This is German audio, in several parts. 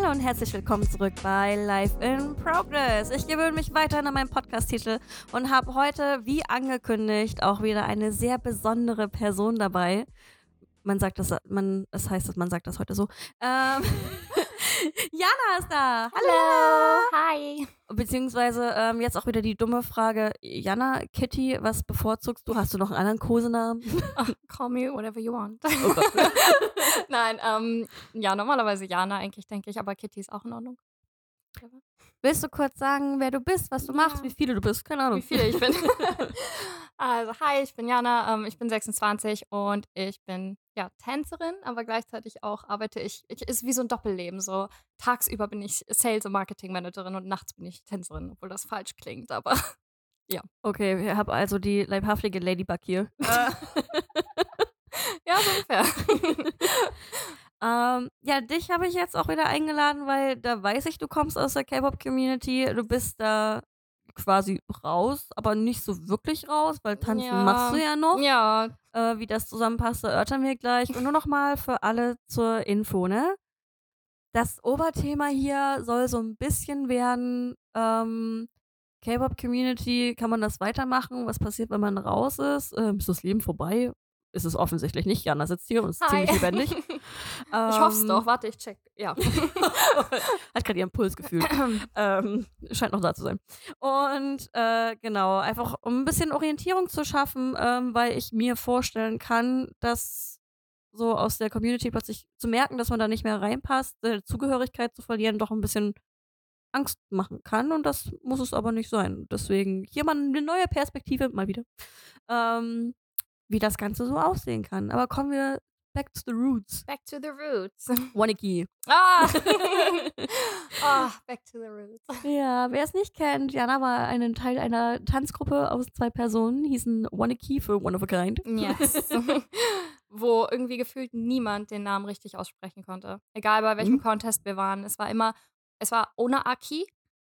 Hallo und herzlich willkommen zurück bei Life in Progress. Ich gewöhne mich weiterhin an meinen Podcast-Titel und habe heute, wie angekündigt, auch wieder eine sehr besondere Person dabei. Man sagt das, man, das heißt, man sagt das heute so. Ähm, Jana ist da. Hallo. Hi. Beziehungsweise ähm, jetzt auch wieder die dumme Frage. Jana, Kitty, was bevorzugst du? Hast du noch einen anderen Kosenamen? Oh, call me whatever you want. Oh. Nein, ähm, ja, normalerweise Jana eigentlich, denke ich, aber Kitty ist auch in Ordnung. Willst du kurz sagen, wer du bist, was du machst, Ja. wie viele du bist? Keine Ahnung. Wie viele ich bin. also, hi, ich bin Jana, ähm, ich bin 26 und ich bin ja Tänzerin, aber gleichzeitig auch arbeite ich, ich ist wie so ein Doppelleben. So tagsüber bin ich Sales- und Marketing-Managerin und nachts bin ich Tänzerin, obwohl das falsch klingt, aber Okay, ich habe also die leibhaftige Ladybug hier. Äh, ja, so ungefähr. Ähm, ja, dich habe ich jetzt auch wieder eingeladen, weil da weiß ich, du kommst aus der K-Pop-Community. Du bist da quasi raus, aber nicht so wirklich raus, weil tanzen Ja. machst du ja noch. ja, Äh, wie das zusammenpasst, erörtern wir gleich. Und nur noch mal für alle zur Info, ne? Das Oberthema hier soll so ein bisschen werden, ähm, K-Pop-Community, kann man das weitermachen? Was passiert, wenn man raus ist? Ähm, ist das Leben vorbei? Ist es offensichtlich nicht. Jana sitzt hier und ist Hi. ziemlich lebendig. ich hoffe es Ähm, doch. Warte, ich check. Ja. Hat gerade ihren Puls gefühlt. ähm, scheint noch da zu sein. Und äh, genau, einfach um ein bisschen Orientierung zu schaffen, ähm, weil ich mir vorstellen kann, dass so aus der Community plötzlich zu merken, dass man da nicht mehr reinpasst, äh, Zugehörigkeit zu verlieren, doch ein bisschen Angst machen kann. Und das muss es aber nicht sein. Deswegen hier mal eine neue Perspektive, mal wieder, ähm, wie das Ganze so aussehen kann. Aber kommen wir back to the roots. Back to the roots. Wannabe. Ah! ah, back to the roots. Ja, wer es nicht kennt, Jana war ein Teil einer Tanzgruppe aus zwei Personen, hießen Wannabe für One of a Kind. Yes. Wo irgendwie gefühlt niemand den Namen richtig aussprechen konnte. Egal bei welchem Mhm. Contest wir waren. Es war immer, es war Ona Aki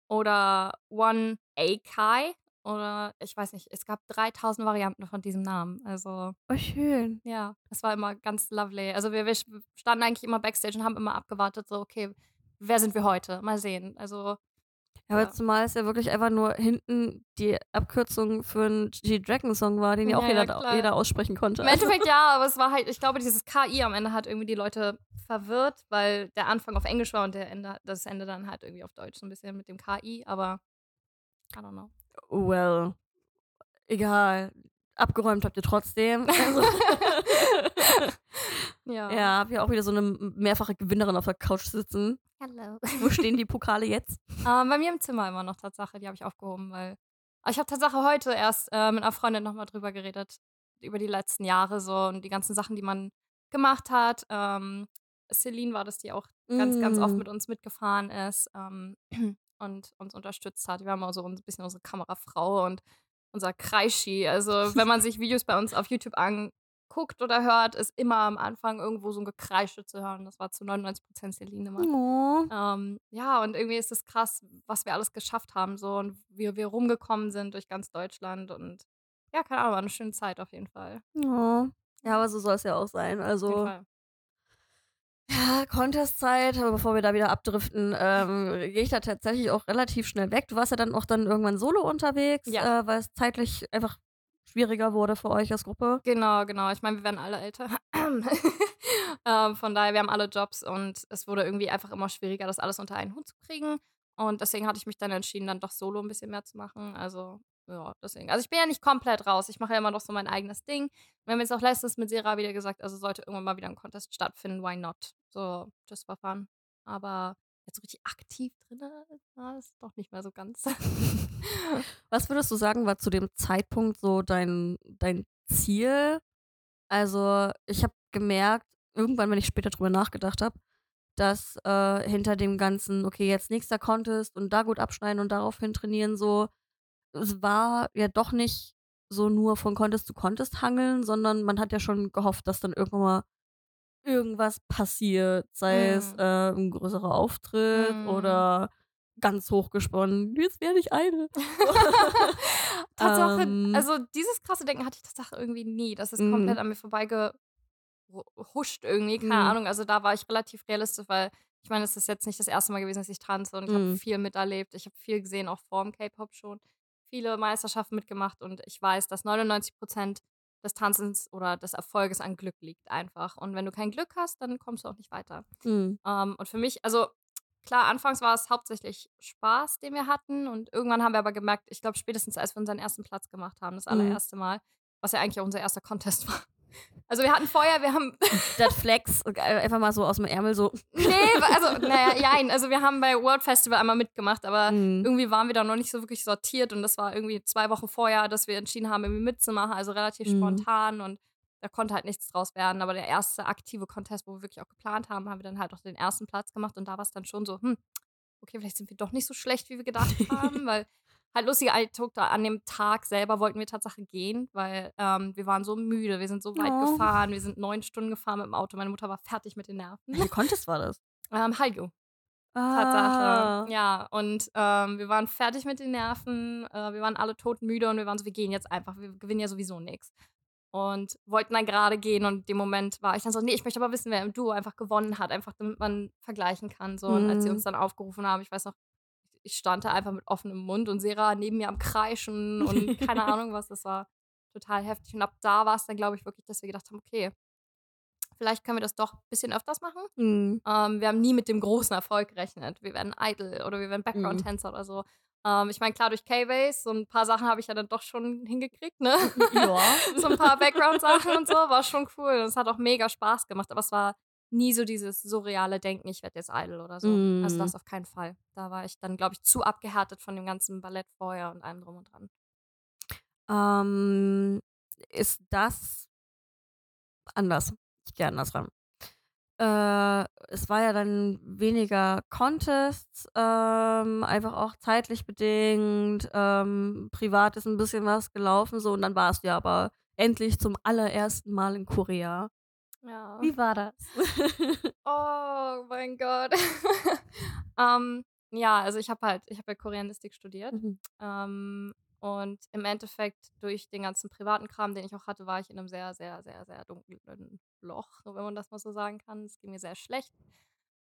oder One Akai oder ich weiß nicht, es gab 3000 Varianten von diesem Namen. Also Oh, schön. ja, das war immer ganz lovely. Also wir, wir standen eigentlich immer backstage und haben immer abgewartet, so okay, wer sind wir heute? Mal sehen. Also Ja, aber Ja. zumal es ja wirklich einfach nur hinten die Abkürzung für einen G-Dragon-Song war, den ja auch Ja, ja, jeder, klar. jeder aussprechen konnte. Im Endeffekt ja, aber es war halt, ich glaube, dieses KI am Ende hat irgendwie die Leute verwirrt, weil der Anfang auf Englisch war und der Ende, das Ende dann halt irgendwie auf Deutsch so ein bisschen mit dem KI, aber I don't know. Well, egal. Abgeräumt habt ihr trotzdem. Also, Ja. ja, hab ja auch wieder so eine mehrfache Gewinnerin auf der Couch sitzen. Hello. Wo stehen die Pokale jetzt? Ähm, bei mir im Zimmer immer noch Tatsache, die habe ich aufgehoben, weil aber ich habe Tatsache heute erst äh, mit einer Freundin nochmal drüber geredet, über die letzten Jahre so und die ganzen Sachen, die man gemacht hat. Ähm, Celine war das, die auch ganz, ganz oft Mm. mit uns mitgefahren ist ähm, und uns unterstützt hat. Wir haben auch so ein bisschen unsere Kamerafrau und unser Kreischi. Also, wenn man sich Videos bei uns auf YouTube anguckt oder hört, ist immer am Anfang irgendwo so ein Gekreische zu hören. Das war zu 99% Celine immer. Oh. Ähm, ja, und irgendwie ist es krass, was wir alles geschafft haben so und wie wir rumgekommen sind durch ganz Deutschland und ja, keine Ahnung, war eine schöne Zeit auf jeden Fall. Oh. Ja, aber so soll es ja auch sein. Auf jeden Also, Fall. Ja, Contest-Zeit, aber bevor wir da wieder abdriften, ähm, gehe ich da tatsächlich auch relativ schnell weg. Du warst ja dann auch dann irgendwann solo unterwegs, Ja. äh, weil es zeitlich einfach schwieriger wurde für euch als Gruppe. Genau, genau. Ich meine, wir werden alle älter. ähm, von daher, wir haben alle Jobs und es wurde irgendwie einfach immer schwieriger, das alles unter einen Hut zu kriegen. Und deswegen hatte ich mich dann entschieden, dann doch solo ein bisschen mehr zu machen. Also, ja, deswegen. Also, ich bin ja nicht komplett raus. Ich mache ja immer noch so mein eigenes Ding. Wir haben jetzt auch letztens mit Sera wieder gesagt, also sollte irgendwann mal wieder ein Contest stattfinden, why not? So, just for fun. Aber jetzt so richtig aktiv drin, na, ist doch nicht mehr so ganz. Was würdest du sagen, war zu dem Zeitpunkt so dein, dein Ziel? Also, ich habe gemerkt, irgendwann, wenn ich später drüber nachgedacht habe, dass äh, hinter dem ganzen, okay, jetzt nächster Contest und da gut abschneiden und daraufhin trainieren, so, es war ja doch nicht so nur von Contest zu Contest hangeln, sondern man hat ja schon gehofft, dass dann irgendwann mal irgendwas passiert, sei es Mhm. äh, ein größerer Auftritt Mhm. oder ganz hochgesponnen, jetzt werde ich eine. Tatsache, Ähm. also dieses krasse Denken hatte ich Tatsache irgendwie nie. Das ist Mhm. komplett an mir vorbeigehuscht irgendwie, keine Mhm. Ahnung. Also da war ich relativ realistisch, weil Ich meine, es ist jetzt nicht das erste Mal gewesen, dass ich tanze und ich habe Mhm. viel miterlebt. Ich habe viel gesehen, auch vorm K-Pop schon. Viele Meisterschaften mitgemacht und ich weiß, dass 99% des Tanzens oder des Erfolges an Glück liegt einfach. Und wenn du kein Glück hast, dann kommst du auch nicht weiter. Mhm. Ähm, und für mich, also klar, anfangs war es hauptsächlich Spaß, den wir hatten. Und irgendwann haben wir aber gemerkt, ich glaube, spätestens als wir unseren ersten Platz gemacht haben, das Mhm. allererste Mal, was ja eigentlich auch unser erster Contest war. Also wir hatten vorher, wir haben, Das Flex einfach mal so aus dem Ärmel so. nee, also, naja, nein, also wir haben bei World Festival einmal mitgemacht, aber Mhm. irgendwie waren wir da noch nicht so wirklich sortiert und das war irgendwie zwei Wochen vorher, dass wir entschieden haben, irgendwie mitzumachen, also relativ Mhm. spontan und da konnte halt nichts draus werden. Aber der erste aktive Contest, wo wir wirklich auch geplant haben, haben wir dann halt auch den ersten Platz gemacht und da war es dann schon so, hm, okay, vielleicht sind wir doch nicht so schlecht, wie wir gedacht haben, weil halt lustige Anekdote, an dem Tag selber wollten wir tatsächlich gehen, weil ähm, wir waren so müde, wir sind so weit Oh. gefahren, wir sind neun Stunden gefahren mit dem Auto, meine Mutter war fertig mit den Nerven. Wie Contest war das? Ähm, Hallyu. Ah. Tatsache. Ja, und ähm, wir waren fertig mit den Nerven, äh, wir waren alle todmüde und wir waren so, wir gehen jetzt einfach, wir gewinnen ja sowieso nichts. Und wollten dann gerade gehen und in dem Moment war ich dann so, nee, ich möchte aber wissen, wer im Duo einfach gewonnen hat, einfach damit man vergleichen kann. So. Und als sie Mhm. uns dann aufgerufen haben, ich weiß noch, ich stand da einfach mit offenem Mund und Sera neben mir am Kreischen und keine Ahnung was, das war total heftig. Und ab da war es dann, glaube ich, wirklich, dass wir gedacht haben, okay, vielleicht können wir das doch ein bisschen öfters machen. Mhm. Ähm, wir haben nie mit dem großen Erfolg gerechnet. Wir werden Idol oder wir werden Mhm. Background-Tänzer oder so. Ähm, ich meine, klar, durch K-Base, so ein paar Sachen habe ich ja dann doch schon hingekriegt, ne? Ja. so ein paar Background-Sachen und so, war schon cool. Und es hat auch mega Spaß gemacht, aber es war nie so dieses surreale Denken, ich werde jetzt Idol oder so. Also Mhm. das auf keinen Fall. Da war ich dann, glaube ich, zu abgehärtet von dem ganzen Ballett vorher und allem drum und dran. Ähm, ist das anders? Ich gehe anders ran. Äh, es war ja dann weniger Contests, ähm, einfach auch zeitlich bedingt. Ähm, privat ist ein bisschen was gelaufen, so und dann warst du ja aber endlich zum allerersten Mal in Korea. Ja. Wie war das? Oh mein Gott. ähm, ja, also ich habe halt, ich habe ja Koreanistik studiert. Mhm. Ähm, und im Endeffekt, durch den ganzen privaten Kram, den ich auch hatte, war ich in einem sehr, sehr, sehr, sehr dunklen Loch, wenn man das mal so sagen kann. Es ging mir sehr schlecht.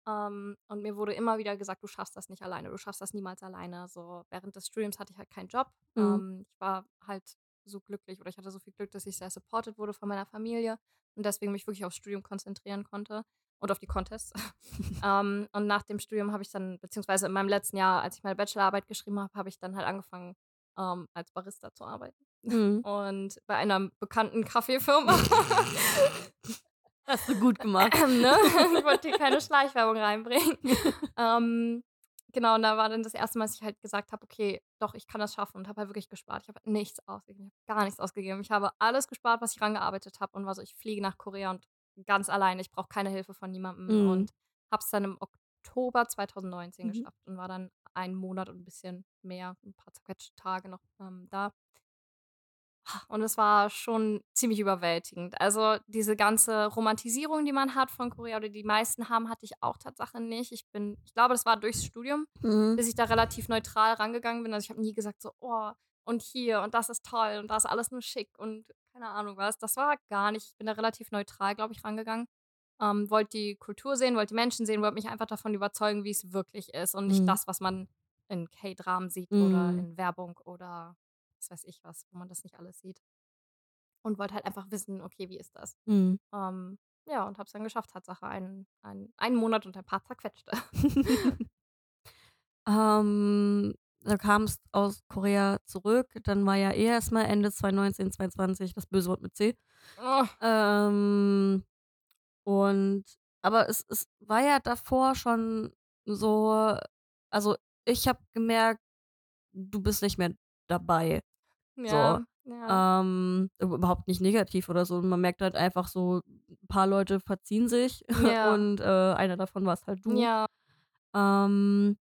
Ähm, und mir wurde immer wieder gesagt, du schaffst das nicht alleine, du schaffst das niemals alleine. So während des Studiums hatte ich halt keinen Job. Mhm. Ähm, ich war halt so glücklich oder ich hatte so viel Glück, dass ich sehr supported wurde von meiner Familie und deswegen mich wirklich aufs Studium konzentrieren konnte und auf die Contests. ähm, und nach dem Studium habe ich dann, beziehungsweise in meinem letzten Jahr, als ich meine Bachelorarbeit geschrieben habe, habe ich dann halt angefangen, ähm, als Barista zu arbeiten. Mhm. Und bei einer bekannten Kaffeefirma. Hast du gut gemacht. ne? Ich wollte hier keine Schleichwerbung reinbringen. ähm, genau, und da war dann das erste Mal, dass ich halt gesagt habe, okay, doch, ich kann das schaffen und habe halt wirklich gespart. Ich habe nichts ausgegeben, ich habe gar nichts ausgegeben. Ich habe alles gespart, was ich rangearbeitet habe und war so, ich fliege nach Korea und ganz alleine, ich brauche keine Hilfe von niemandem Mhm. und habe es dann im Oktober 2019 Mhm. geschafft und war dann einen Monat und ein bisschen mehr, ein paar zerquetschte Tage noch ähm, da. Und es war schon ziemlich überwältigend. Also diese ganze Romantisierung, die man hat von Korea oder die meisten haben, hatte ich auch Tatsache nicht. Ich bin, ich glaube, das war durchs Studium, Mhm. bis ich da relativ neutral rangegangen bin. Also ich habe nie gesagt so, oh, und hier und das ist toll und das ist alles nur schick und keine Ahnung was. Das war gar nicht. Ich bin da relativ neutral, glaube ich, rangegangen. Ähm, wollte die Kultur sehen, wollte die Menschen sehen, wollte mich einfach davon überzeugen, wie es wirklich ist und nicht Mhm. das, was man in K-Dramen sieht oder Mhm. in Werbung oder was weiß ich was, wo man das nicht alles sieht. Und wollte halt einfach wissen, okay, wie ist das? Mhm. Ähm, ja, und habe es dann geschafft, Tatsache, einen, einen, einen Monat und ein paar zerquetschte. Ähm, du kamst aus Korea zurück, dann war ja eh erstmal Ende 2019, 2020 das böse Wort mit C. Oh, Ähm, und aber es, es war ja davor schon so, also ich habe gemerkt, du bist nicht mehr dabei. Ja, ja. Ähm, überhaupt nicht negativ oder so. Man merkt halt einfach so, ein paar Leute verziehen sich Ja. und äh, einer davon warst halt du. ja. Ähm,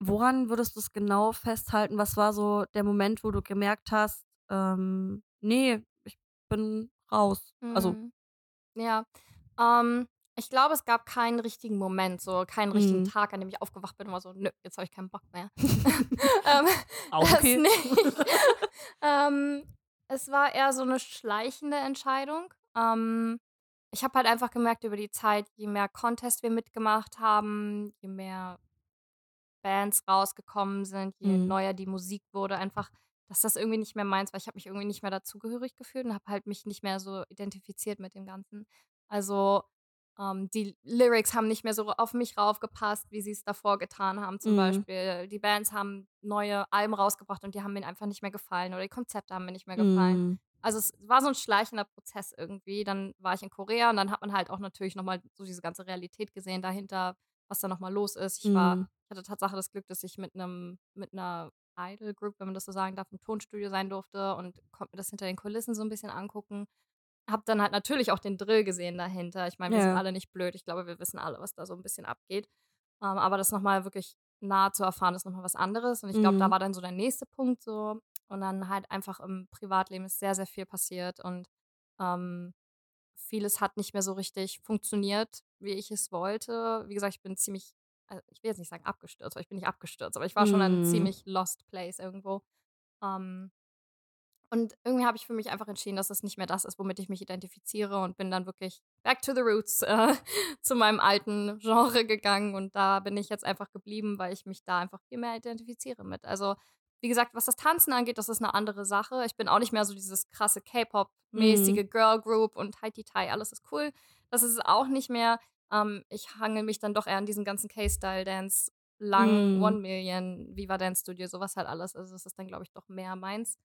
woran würdest du es genau festhalten? Was war so der Moment, wo du gemerkt hast, ähm, nee, ich bin raus? Also, Mhm. Ja. Ähm, ich glaube, es gab keinen richtigen Moment, so keinen richtigen Mhm. Tag, an dem ich aufgewacht bin und war so, nö, jetzt habe ich keinen Bock mehr. ähm, Auch okay. nicht. ähm, es war eher so eine schleichende Entscheidung. Ähm, ich habe halt einfach gemerkt über die Zeit, je mehr Contests wir mitgemacht haben, je mehr Bands rausgekommen sind, je Mhm. neuer die Musik wurde, einfach, dass das irgendwie nicht mehr meins war. Ich habe mich irgendwie nicht mehr dazugehörig gefühlt und habe halt mich nicht mehr so identifiziert mit dem Ganzen. Also, ähm, die Lyrics haben nicht mehr so auf mich raufgepasst, wie sie es davor getan haben, zum Mhm. Beispiel. Die Bands haben neue Alben rausgebracht und die haben mir einfach nicht mehr gefallen oder die Konzepte haben mir nicht mehr gefallen. Mhm. Also, es war so ein schleichender Prozess irgendwie. Dann war ich in Korea und dann hat man halt auch natürlich noch mal so diese ganze Realität gesehen dahinter, was da noch mal los ist. Ich war Mhm. hatte Tatsache das Glück, dass ich mit einem mit einer Idol Group, wenn man das so sagen darf, im Tonstudio sein durfte und konnte mir das hinter den Kulissen so ein bisschen angucken. Habe dann halt natürlich auch den Drill gesehen dahinter. Ich meine, wir sind Ja. alle nicht blöd. Ich glaube, wir wissen alle, was da so ein bisschen abgeht. Ähm, aber das noch mal wirklich nah zu erfahren, ist noch mal was anderes. Und ich glaube, da Mhm. war dann so der nächste Punkt so. Und dann halt einfach im Privatleben ist sehr, sehr viel passiert und, ähm, vieles hat nicht mehr so richtig funktioniert, wie ich es wollte. Wie gesagt, ich bin ziemlich äh, ich will jetzt nicht sagen abgestürzt, weil ich bin nicht abgestürzt, aber ich war schon an 'nem Mhm. ziemlich lost place irgendwo. Ähm und irgendwie habe ich für mich einfach entschieden, dass das nicht mehr das ist, womit ich mich identifiziere und bin dann wirklich back to the roots, äh, zu meinem alten Genre gegangen und da bin ich jetzt einfach geblieben, weil ich mich da einfach viel mehr identifiziere mit. Also, wie gesagt, was das Tanzen angeht, das ist eine andere Sache. Ich bin auch nicht mehr so dieses krasse Mhm. K-Pop-mäßige Girl Group und Hi-Ti-Tai, alles ist cool. Das ist es auch nicht mehr. Ähm, ich hangel mich dann doch eher an diesen ganzen K-Style-Dance, lang, Mhm. One Million, Viva Dance Studio, sowas halt alles. Also, das ist dann, glaube ich, doch mehr meins.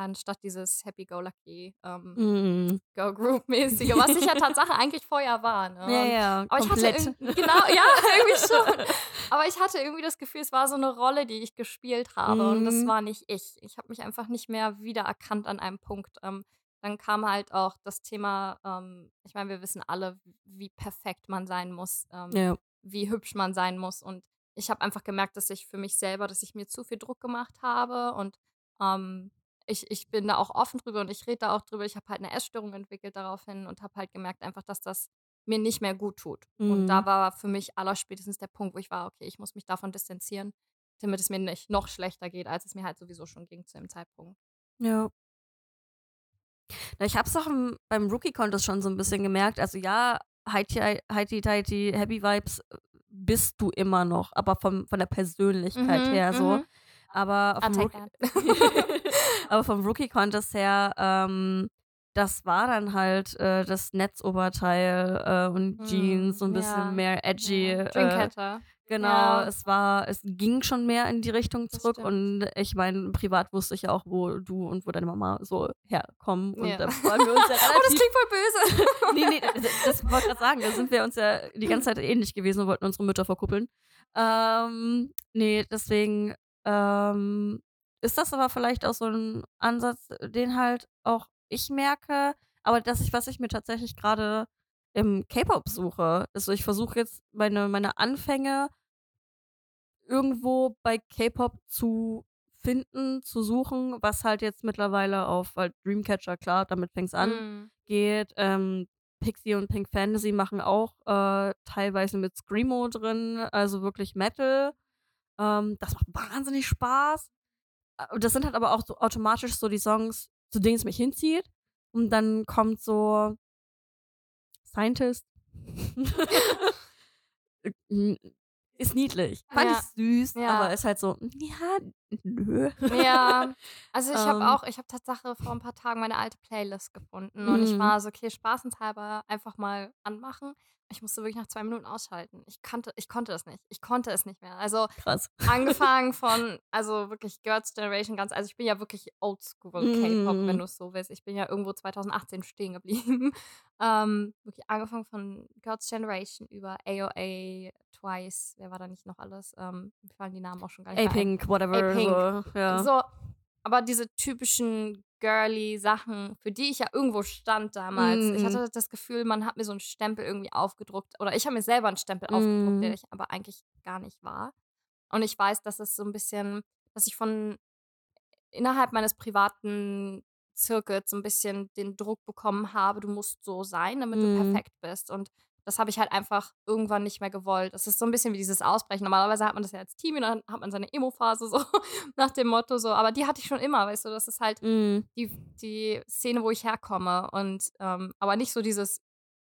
Anstatt dieses Happy-Go-Lucky, ähm, Mhm. Girl-Group-mäßige, was ich ja Tatsache eigentlich vorher war, ne? Ja, Und ja, aber ich hatte komplett. genau, ja, irgendwie schon. Aber ich hatte irgendwie das Gefühl, es war so 'ne Rolle, die ich gespielt habe und das Mhm. war nicht ich. Ich habe mich einfach nicht mehr wiedererkannt an einem Punkt. Ähm, dann kam halt auch das Thema, ähm ich meine, wir wissen alle, wie perfekt man sein muss, ähm, Ja. wie hübsch man sein muss und ich habe einfach gemerkt, dass ich für mich selber dass ich mir zu viel Druck gemacht habe und, ähm ich ich bin da auch offen drüber und ich rede da auch drüber. Ich habe halt 'ne Essstörung entwickelt daraufhin und habe halt gemerkt einfach, dass das mir nicht mehr gut tut. Und da Mhm. war für mich allerspätestens der Punkt, wo ich war: „Okay, ich muss mich davon distanzieren, damit es mir nicht noch schlechter geht, als es mir halt sowieso schon ging zu dem Zeitpunkt.“ Ja. Na, ich habe es auch im beim Rookie-Contest schon so 'n bisschen gemerkt. Also ja, Highti Highty-Tighty, Happy Vibes äh, bist du immer noch, aber vom von der Persönlichkeit Mhm, her so. Aber vom Rookie aber vom Rookie-Contest her, ähm, das war dann halt, äh, das Netzoberteil, äh, und Jeans, so 'n Mhm, bisschen ja, mehr edgy, ja. äh Dreamcatcher. genau, Ja, es war es ging schon mehr in die Richtung das zurück und ich meine, privat wusste ich ja auch, wo du und wo deine Mama so herkommen und Ja. da waren wir uns ja Oh, das relativ klingt voll böse. Ne, ne, d das wollte grad sagen, da sind wir uns ja die ganze Zeit ähnlich gewesen und wollten unsere Mütter verkuppeln. Ähm, ne, deswegen, ähm, ist das aber vielleicht auch so 'n Ansatz, den halt auch ich merke, aber dass ich was ich mir tatsächlich grade im K-Pop suche. Also, ich versuche jetzt meine meine Anfänge irgendwo bei K-Pop zu finden, zu suchen, was halt jetzt mittlerweile auf halt Dreamcatcher, klar, damit fängt's an, Mhm. geht. Ähm, Pixie und Pink Fantasy machen auch, äh, teilweise mit Screamo drin, also wirklich Metal. Ähm, das macht wahnsinnig Spaß. Äh, das sind halt aber auch so automatisch so die Songs, zu denen es mich hinzieht. Und dann kommt so Scientist. Ist niedlich. Fand ich Ja, süß, aber ja. ist halt so, ja, nö. Ja, also ich habe Ähm, auch ich habe Tatsache vor 'n paar Tagen meine alte Playlist gefunden und ich mhm, war so: „Okay, spaßenshalber einfach mal anmachen.“ Ich musste wirklich nach 2 Minuten ausschalten. Ich kannte ich konnte das nicht. Ich konnte es nicht mehr. Also, krass. angefangen von also wirklich Girls' Generation ganz also ich bin ja wirklich Oldschool K-Pop, wenn Mhm, du's so willst. Ich bin ja irgendwo 2018 stehen geblieben. Ähm, wirklich angefangen von Girls' Generation über AOA, Twice, wer war da nicht noch alles? Ähm, mir fallen die Namen auch schon gar nicht. A-Pink, whatever, A-Pink. so, ja. So, aber diese typischen girly Sachen, für die ich ja irgendwo stand damals. Ich Mhm, hatte das Gefühl, man hat mir so 'n Stempel irgendwie aufgedruckt oder ich habe mir selber 'n Stempel aufgedruckt, der mhm, ich aber eigentlich gar nicht war. Und ich weiß, dass es so 'n bisschen dass ich von innerhalb meines privaten Zirkels so 'n bisschen den Druck bekommen habe: „Du musst so sein, damit du mhm, perfekt bist.“ Und das habe ich halt einfach irgendwann nicht mehr gewollt. Es ist so 'n bisschen wie dieses Ausbrechen. Normalerweise hat man das ja als Teenie und dann hat man seine Emo-Phase so nach dem Motto so, aber die hatte ich schon immer, weißt du? Das ist halt mhm, die die Szene, wo ich herkomme und, ähm aber nicht so dieses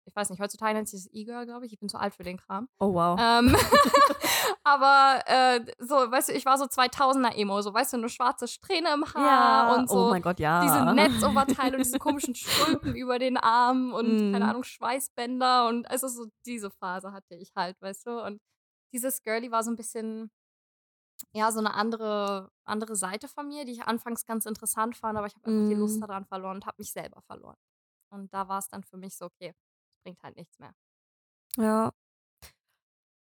ich weiß nicht, heutzutage nennt sich das E-Girl, glaube ich. Ich bin zu alt für den Kram. Oh, wow. Ähm, aber äh, so, weißt du, ich war so 2000er Emo, so, weißt du, eine schwarze Strähne im Haar ja. und so Oh mein Gott, ja. diese Netzoberteile und diese komischen Stulpen über den Armen und, keine Mm. Ahnung, Schweißbänder und also so diese Phase hatte ich halt, weißt du, und dieses Girly war so ein bisschen, ja, so eine andere, andere Seite von mir, die ich anfangs ganz interessant fand, aber ich habe einfach die Lust Mm. daran verloren und habe mich selber verloren. Und da war es dann für mich so, okay, bringt halt nichts mehr. Ja.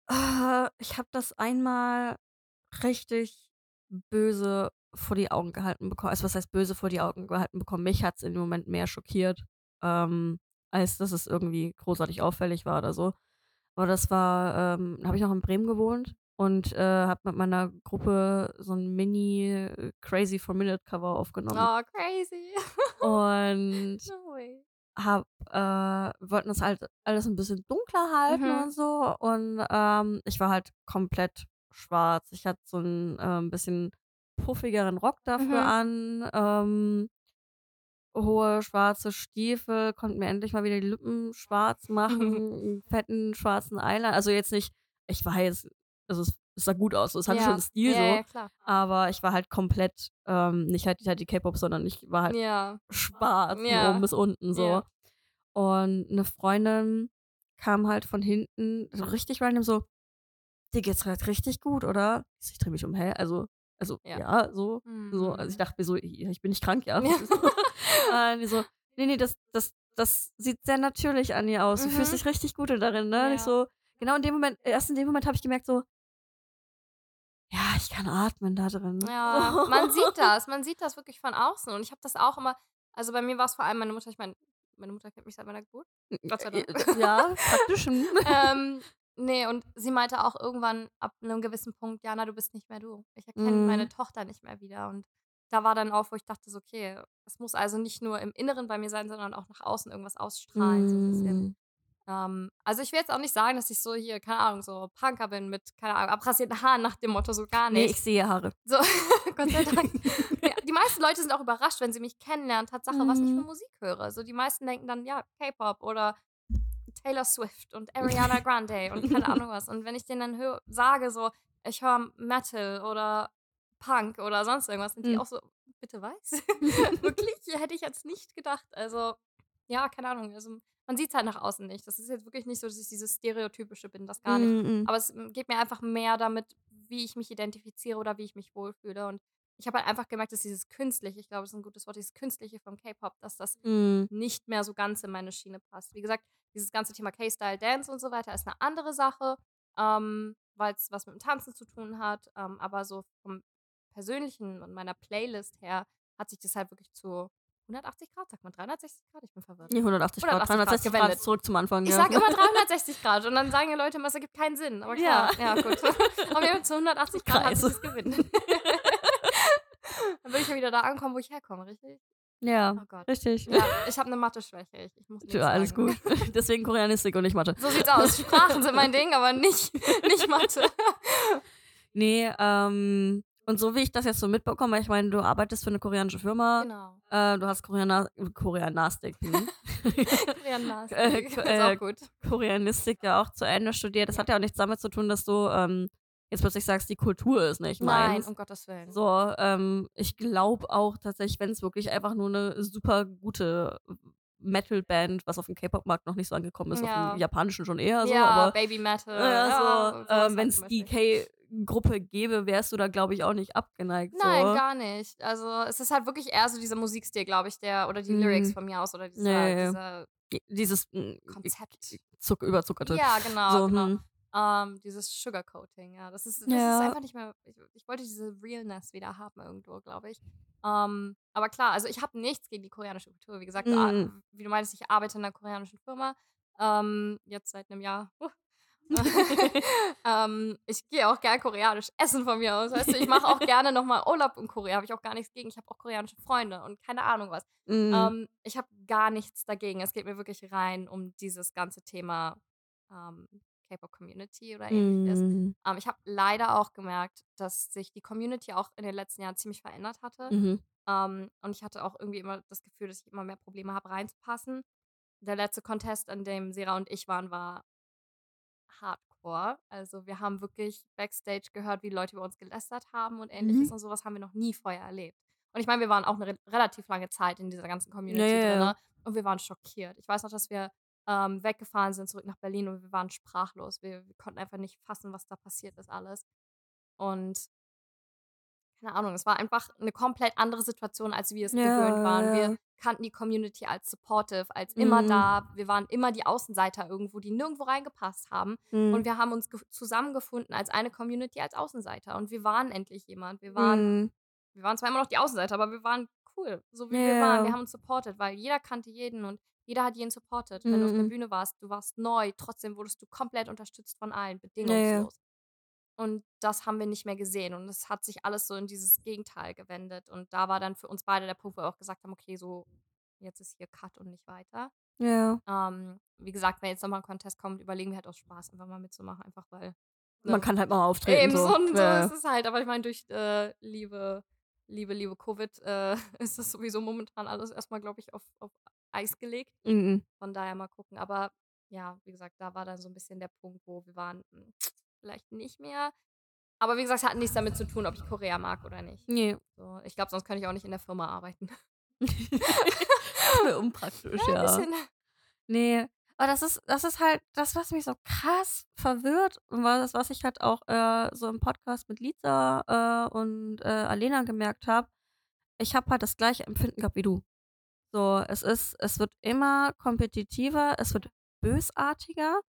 Äh, ich habe das einmal richtig böse vor die Augen gehalten bekommen. Also, was heißt böse vor die Augen gehalten bekommen? Mich hat's in dem Moment mehr schockiert, ähm, als dass es irgendwie großartig auffällig war oder so. Aber das war, ähm da habe ich noch in Bremen gewohnt und, äh, habe mit meiner Gruppe so 'n Mini Crazy for Minute Cover aufgenommen. Oh, crazy. Und No habe äh, wollten das halt alles ein bisschen dunkler halten Mhm. und so. Und ähm, ich war halt komplett schwarz. Ich hatte so einen ähm, bisschen puffigeren Rock dafür Mhm. an, ähm, hohe schwarze Stiefel, konnte mir endlich mal wieder die Lippen schwarz machen, fetten schwarzen Eyeliner. Also jetzt nicht, ich jetzt, also es, es sah gut aus, es hatte schon Ja. einen Stil Ja, so, ja, klar. aber ich war halt komplett, ähm, nicht halt, halt die K-Pop, sondern ich war halt Ja. schwarz von Ja. oben bis unten so. Ja. Und eine Freundin kam halt von hinten so richtig random so: „Dir geht's grad richtig gut, oder?“ Ich drehe mich um: „Hä? Also also, Ja. ja, so so.“ Also, ich Mhm. dachte mir so: „Ja, ich bin nicht krank, ja?“ Ja. Die so: „Ne, ne, das das das sieht sehr natürlich an dir aus. Du fühlst Mhm. dich richtig gut darin, ne?“ Und ich Ja. so genau in dem Moment erst in dem Moment habe ich gemerkt so: „Ja, ich kann atmen da drin.“ Ja, man sieht das. Man sieht das wirklich von außen. Und ich habe das auch immer also, bei mir war es vor allem meine Mutter ich meine, meine Mutter kennt mich seit meiner Geburt. Gott sei Äh, Dank. äh, ja, praktisch, mhm. Ähm, ne, und sie meinte auch irgendwann ab 'nem gewissen Punkt: „Jana, du bist nicht mehr du. Ich erkenne meine Mhm. Tochter nicht mehr wieder.“ Und da war dann auch, wo ich dachte so: „Okay, es muss also nicht nur im Inneren bei mir sein, sondern auch nach außen irgendwas ausstrahlen, so 'n bisschen.“ Mhm. Ähm, also, ich will jetzt auch nicht sagen, dass ich so hier, keine Ahnung, so Punker bin mit, keine Ahnung, abrasierten Haaren nach dem Motto, so gar nicht. ich sehe Haare. So, Gott sei Dank. Ja, die meisten Leute sind auch überrascht, wenn sie mich kennenlernen, Tatsache, was ich für Mhm. Musik höre. So, die meisten denken dann, ja, K-Pop oder Taylor Swift und Ariana Grande und keine Ahnung was. Und wenn ich denen dann hö sage, so, ich höre Metal oder Punk oder sonst irgendwas, sind die Mhm. auch so: „Bitte was?“ Wirklich? Hätte ich jetzt nicht gedacht. Also, ja, keine Ahnung. Also, man sieht's halt nach außen nicht. Das ist jetzt wirklich nicht so, dass ich dieses Stereotypische bin, das gar nicht. Mhm, mhm. Aber es, hm, geht mir einfach mehr damit, wie ich mich identifiziere oder wie ich mich wohlfühle. Und ich habe halt einfach gemerkt, dass dieses Künstliche, ich glaube, das ist 'n gutes Wort, dieses Künstliche vom K-Pop, dass das Mhm. nicht mehr so ganz in meine Schiene passt. Wie gesagt, dieses ganze Thema K-Style Dance und so weiter ist 'ne andere Sache, ähm, weil's was mit dem Tanzen zu tun hat. Ähm, aber so vom Persönlichen und meiner Playlist her hat sich das halt wirklich zu 180 Grad, sagt man 360 Grad? Ich bin verwirrt. Ne, 180 Grad. 180 Grad 360 Grad gewendet. zurück zum Anfang, Ich ja. sage immer 360 Grad und dann sagen die Leute immer, es ergibt keinen Sinn. Aber Ja. klar, ja, gut. Auf jeden Fall zu 180 Grad hat Kreis. sich das gewendet. Dann würde ich ja wieder da ankommen, wo ich herkomme, richtig? Ja, Oh Gott. richtig. Ja, ich habe 'ne Mathe-Schwäche. Ich ich muss Ja, alles sagen. gut. Deswegen Koreanistik und nicht Mathe. So sieht's aus. Sprachen sind mein Ding, aber nicht nicht Mathe. Ne, ähm, und so wie ich das jetzt so mitbekomme, ich meine, du arbeitest für 'ne koreanische Firma, Genau. äh, du hast Koreana Koreanastik, mhm. Koreanastik. Äh, Ist auch äh, gut. Koreanistik ja auch zu Ende studiert. Das hat ja auch nichts damit zu tun, dass du, ähm, jetzt plötzlich sagst, die Kultur ist nicht Nein, meins. um Gottes Willen. So, ähm, ich glaube auch tatsächlich, wenn's wirklich einfach nur 'ne super gute Metal-Band, was auf dem K-Pop-Markt noch nicht so angekommen ist, auf Ja. dem japanischen schon eher so, Ja, aber Baby Metal. ja, Ja, so, ähm, wenn's zum die Beispiel. K-Gruppe gäbe, wärst du da, glaube ich, auch nicht abgeneigt Nein, so. gar nicht. Also, es ist halt wirklich eher so dieser Musikstil, glaube ich, der oder die Lyrics Mhm. von mir aus oder dieser ja. dieser dieses, hm, Konzept. Zuck überzuckerte. Ja, genau, So, genau. mhm. Ähm, dieses Sugarcoating, ja. Das ist das ist Ja. einfach nicht mehr ich ich wollte diese Realness wieder haben irgendwo, glaube ich. Ähm, aber klar, also, ich habe nichts gegen die koreanische Kultur. Wie gesagt, a Mhm. wie du meintest, ich arbeite in 'ner koreanischen Firma, ähm, jetzt seit 'nem Jahr. Uh. Ähm, ich gehe auch gern koreanisch essen von mir aus, weißt du? Ich mache auch gerne noch mal Urlaub in Korea, habe ich auch gar nichts gegen. Ich habe auch koreanische Freunde und keine Ahnung was. Mhm. Ähm, ich habe gar nichts dagegen. Es geht mir wirklich rein um dieses ganze Thema, ähm, K-Pop-Community oder Ähnliches. Ähm, ich habe leider auch gemerkt, dass sich die Community auch in den letzten Jahren ziemlich verändert hatte. Mhm. Ähm, und ich hatte auch irgendwie immer das Gefühl, dass ich immer mehr Probleme habe, reinzupassen. der letzte Contest, an dem Sera und ich waren, war hardcore. Also, wir haben wirklich Backstage gehört, wie Leute über uns gelästert haben und Ähnliches Mhm. und so was haben wir noch nie vorher erlebt. Und ich meine, wir waren auch 'ne re relativ lange Zeit in dieser ganzen Community ja, ja. drinne und wir waren schockiert. Ich weiß noch, dass wir, ähm, weggefahren sind zurück nach Berlin und wir waren sprachlos. Wir wir konnten einfach nicht fassen, was da passiert ist alles. Und keine Ahnung, es war einfach 'ne komplett andere Situation, als wir es Ja, gewöhnt waren. Wir kannten die Community als supportive, als immer Mhm. da. Wir waren immer die Außenseiter irgendwo, die nirgendwo reingepasst haben. Und Mhm. wir haben uns gef zusammengefunden als eine Community, als Außenseiter. Und wir waren endlich jemand. Wir waren Mhm. wir waren zwar immer noch die Außenseiter, aber wir waren cool, so wie Ja, wir waren. Wir haben uns supported, weil jeder kannte jeden und jeder hat jeden supported. Wenn du auf der Mhm. Bühne warst, du warst neu, trotzdem wurdest du komplett unterstützt von allen, Ja, ja. Und das haben wir nicht mehr gesehen und es hat sich alles so in dieses Gegenteil gewendet. Und da war dann für uns beide der Punkt, wo wir auch gesagt haben: „Okay, so, jetzt ist hier Cut und nicht weiter.“ Ja. Ähm, wie gesagt, wenn jetzt noch mal 'n Contest kommt, überlegen wir halt aus Spaß, einfach mal mitzumachen, einfach weil, Man ne? kann halt mal auftreten Eben, so. so so Ja, ist ja. es halt. Aber ich meine, durch, äh, liebe liebe liebe Covid, äh, ist das sowieso momentan alles erst mal, glaube ich, auf auf Eis gelegt. Mhm. Von daher mal gucken. Aber ja, wie gesagt, da war dann so 'n bisschen der Punkt, wo wir waren, hm, vielleicht nicht mehr. Aber wie gesagt, es hat nichts damit zu tun, ob ich Korea mag oder nicht. Ne. So, ich glaube, sonst könnte ich auch nicht in der Firma arbeiten. Das unpraktisch, Ja, ja. bisschen. Ne, aber das ist das ist halt das, was mich so krass verwirrt und was was ich halt auch, äh, so im Podcast mit Liza, äh, und, äh, Alena gemerkt habe. Ich habe halt das gleiche Empfinden gehabt wie du. So, es ist es wird immer kompetitiver, es wird bösartiger,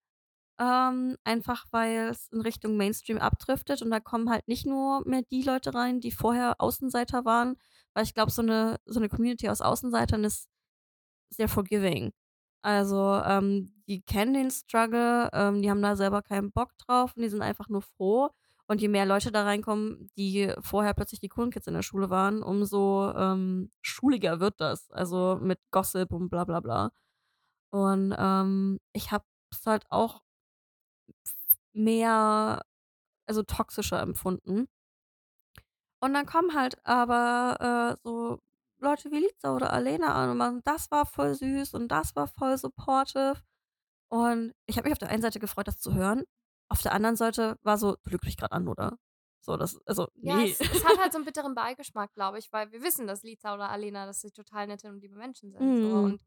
ähm, einfach weil's in Richtung Mainstream abdriftet und da kommen halt nicht nur mehr die Leute rein, die vorher Außenseiter waren, weil ich glaube, so 'ne so 'ne Community aus Außenseitern ist sehr forgiving. Also, ähm, die kennen den Struggle, ähm, die haben da selber keinen Bock drauf und die sind einfach nur froh. Und je mehr Leute da reinkommen, die vorher plötzlich die coolen Kids in der Schule waren, umso, ähm, schuliger wird das, also mit Gossip und bla bla bla. Und, ähm, ich habe es halt auch mehr also toxischer empfunden. Und dann kommen halt aber, äh, so Leute wie Liza oder Alena an und machen: „Das war voll süß und das war voll supportive.“ Und ich habe mich auf der einen Seite gefreut, das zu hören. Auf der anderen Seite war so: „Du lügst mich grad an, oder?“ So, das also, Ja, es es hat halt so 'n bitteren Beigeschmack, glaube ich, weil wir wissen, dass Liza oder Alena, dass sie total nette und liebe Menschen sind so. Mhm. Und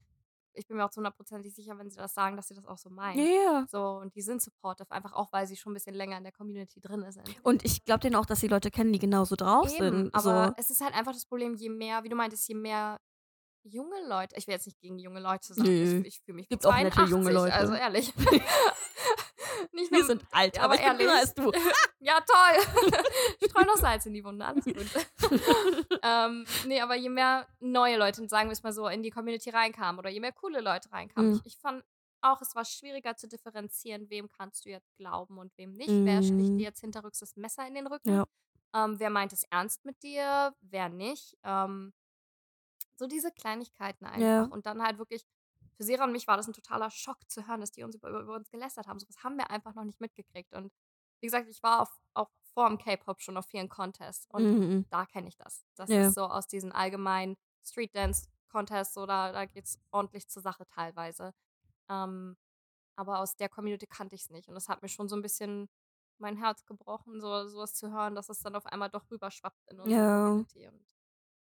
ich bin mir auch zu hundertprozentig sicher, wenn sie das sagen, dass sie das auch so meinen. ja. So, und die sind supportive, einfach auch, weil sie schon 'n bisschen länger in der Community drinne sind. Und ich glaube denen auch, dass sie Leute kennen, die genauso drauf Eben, sind, aber so. es ist halt einfach das Problem, je mehr wie du meintest, je mehr junge Leute ich will jetzt nicht gegen junge Leute sagen, ich Nö. ich fühle mich Gibt auch nette 82, junge Leute. also ehrlich. Nicht Wir nur sind alt, ja, aber ich bin jünger als du. Ja, toll. Streue noch Salz in die Wunde, alles gut. Ähm, ne, aber je mehr neue Leute, sagen wir's mal so, in die Community reinkamen oder je mehr coole Leute reinkamen Mhm. ich ich fand auch, es war schwieriger zu differenzieren, wem kannst du jetzt glauben und wem nicht. Wer sticht Mhm. dir jetzt hinterrücks das Messer in den Rücken? Ja. Ähm, wer meint es ernst mit dir, wer nicht? Ähm, so diese Kleinigkeiten einfach. Ja. Und dann halt wirklich für Sera und mich war das 'n totaler Schock zu hören, dass die uns über über uns gelästert haben. So was haben wir einfach noch nicht mitgekriegt. Und wie gesagt, ich war auf auch vorm K-Pop schon auf vielen Contests und Mhm, da kenne ich das. Das Ja. ist so aus diesen allgemeinen Street-Dance-Contests so, da da geht's ordentlich zur Sache teilweise. Ähm, aber aus der Community kannte ich's nicht und das hat mir schon so 'n bisschen mein Herz gebrochen, so so was zu hören, dass es dann auf einmal doch rüberschwappt in unsere Ja. Community. Und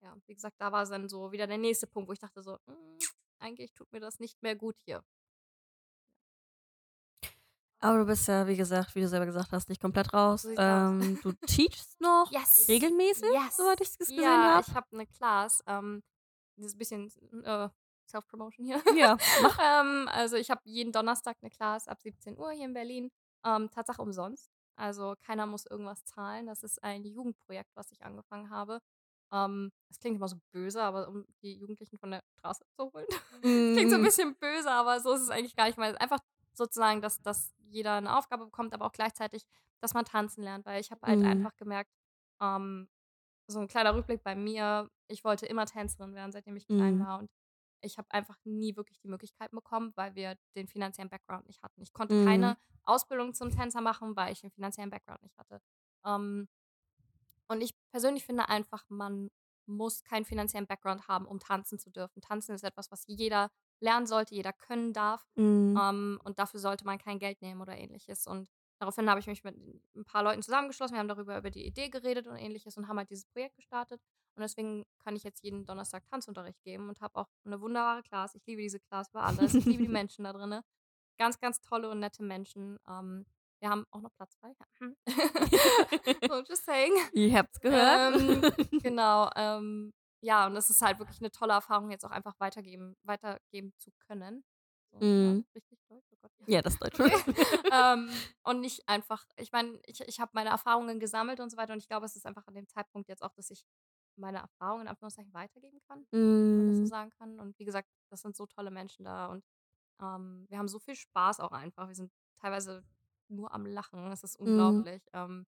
ja, wie gesagt, da war's dann so wieder der nächste Punkt, wo ich dachte so: „Hm, eigentlich tut mir das nicht mehr gut hier.“ Aber du bist ja, wie gesagt, wie du selber gesagt hast, nicht komplett raus. Ähm, du teachst noch Yes. regelmäßig, Yes. soweit ich's gesehen Ja, habe? ich habe 'ne Class, ähm, das ist bisschen, äh, Self-Promotion hier. Ja. Ähm, also, ich habe jeden Donnerstag 'ne Class ab 17:00 hier in Berlin. Ähm, Tatsache umsonst. Also, keiner muss irgendwas zahlen. Das ist ein Jugendprojekt, was ich angefangen habe. Ähm, das klingt immer so böse, aber um die Jugendlichen von der Straße zu holen. Klingt so 'n Mhm. bisschen böse, aber so ist es eigentlich gar nicht. Ich meine einfach sozusagen, dass dass jeder 'ne Aufgabe bekommt, aber auch gleichzeitig, dass man tanzen lernt, weil ich habe halt Mhm. einfach gemerkt, ähm so 'n kleiner Rückblick bei mir, ich wollte immer Tänzerin werden, seitdem ich klein Mhm. war und ich habe einfach nie wirklich die Möglichkeiten bekommen, weil wir den finanziellen Background nicht hatten. Ich konnte Mhm. keine Ausbildung zum Tänzer machen, weil ich den finanziellen Background nicht hatte. Ähm und ich persönlich finde einfach, man muss keinen finanziellen Background haben, um tanzen zu dürfen. Tanzen ist etwas, was jeder lernen sollte, jeder können darf. Mhm. Ähm, und dafür sollte man kein Geld nehmen oder ähnliches. Und daraufhin habe ich mich mit ein paar Leuten zusammengeschlossen. Wir haben darüber über die Idee geredet und ähnliches und haben halt dieses Projekt gestartet. Und deswegen kann ich jetzt jeden Donnerstag Tanzunterricht geben und habe auch eine wunderbare Class. Ich liebe diese Class über alles. Ich liebe die Menschen da drin. Ganz, ganz tolle und nette Menschen. Ähm, wir haben auch noch Platz frei. so, just saying. Ihr habt's gehört. Ähm, genau. Ähm, ja, und das ist halt wirklich eine tolle Erfahrung, jetzt auch einfach weitergeben, weitergeben zu können. So, ja, Mhm. richtig Deutsch, oh Gott. Ja, das Deutsche. Okay. ähm, und nicht einfach, ich meine, ich, ich habe meine Erfahrungen gesammelt und so weiter und ich glaube, es ist einfach an dem Zeitpunkt jetzt auch, dass ich meine Erfahrungen in Anführungszeichen weitergeben kann, man das so Mhm. sagen kann. Und wie gesagt, das sind so tolle Menschen da und ähm, wir haben so viel Spaß auch einfach. Wir sind teilweise nur am Lachen. Das ist Mhm. unglaublich. Ähm,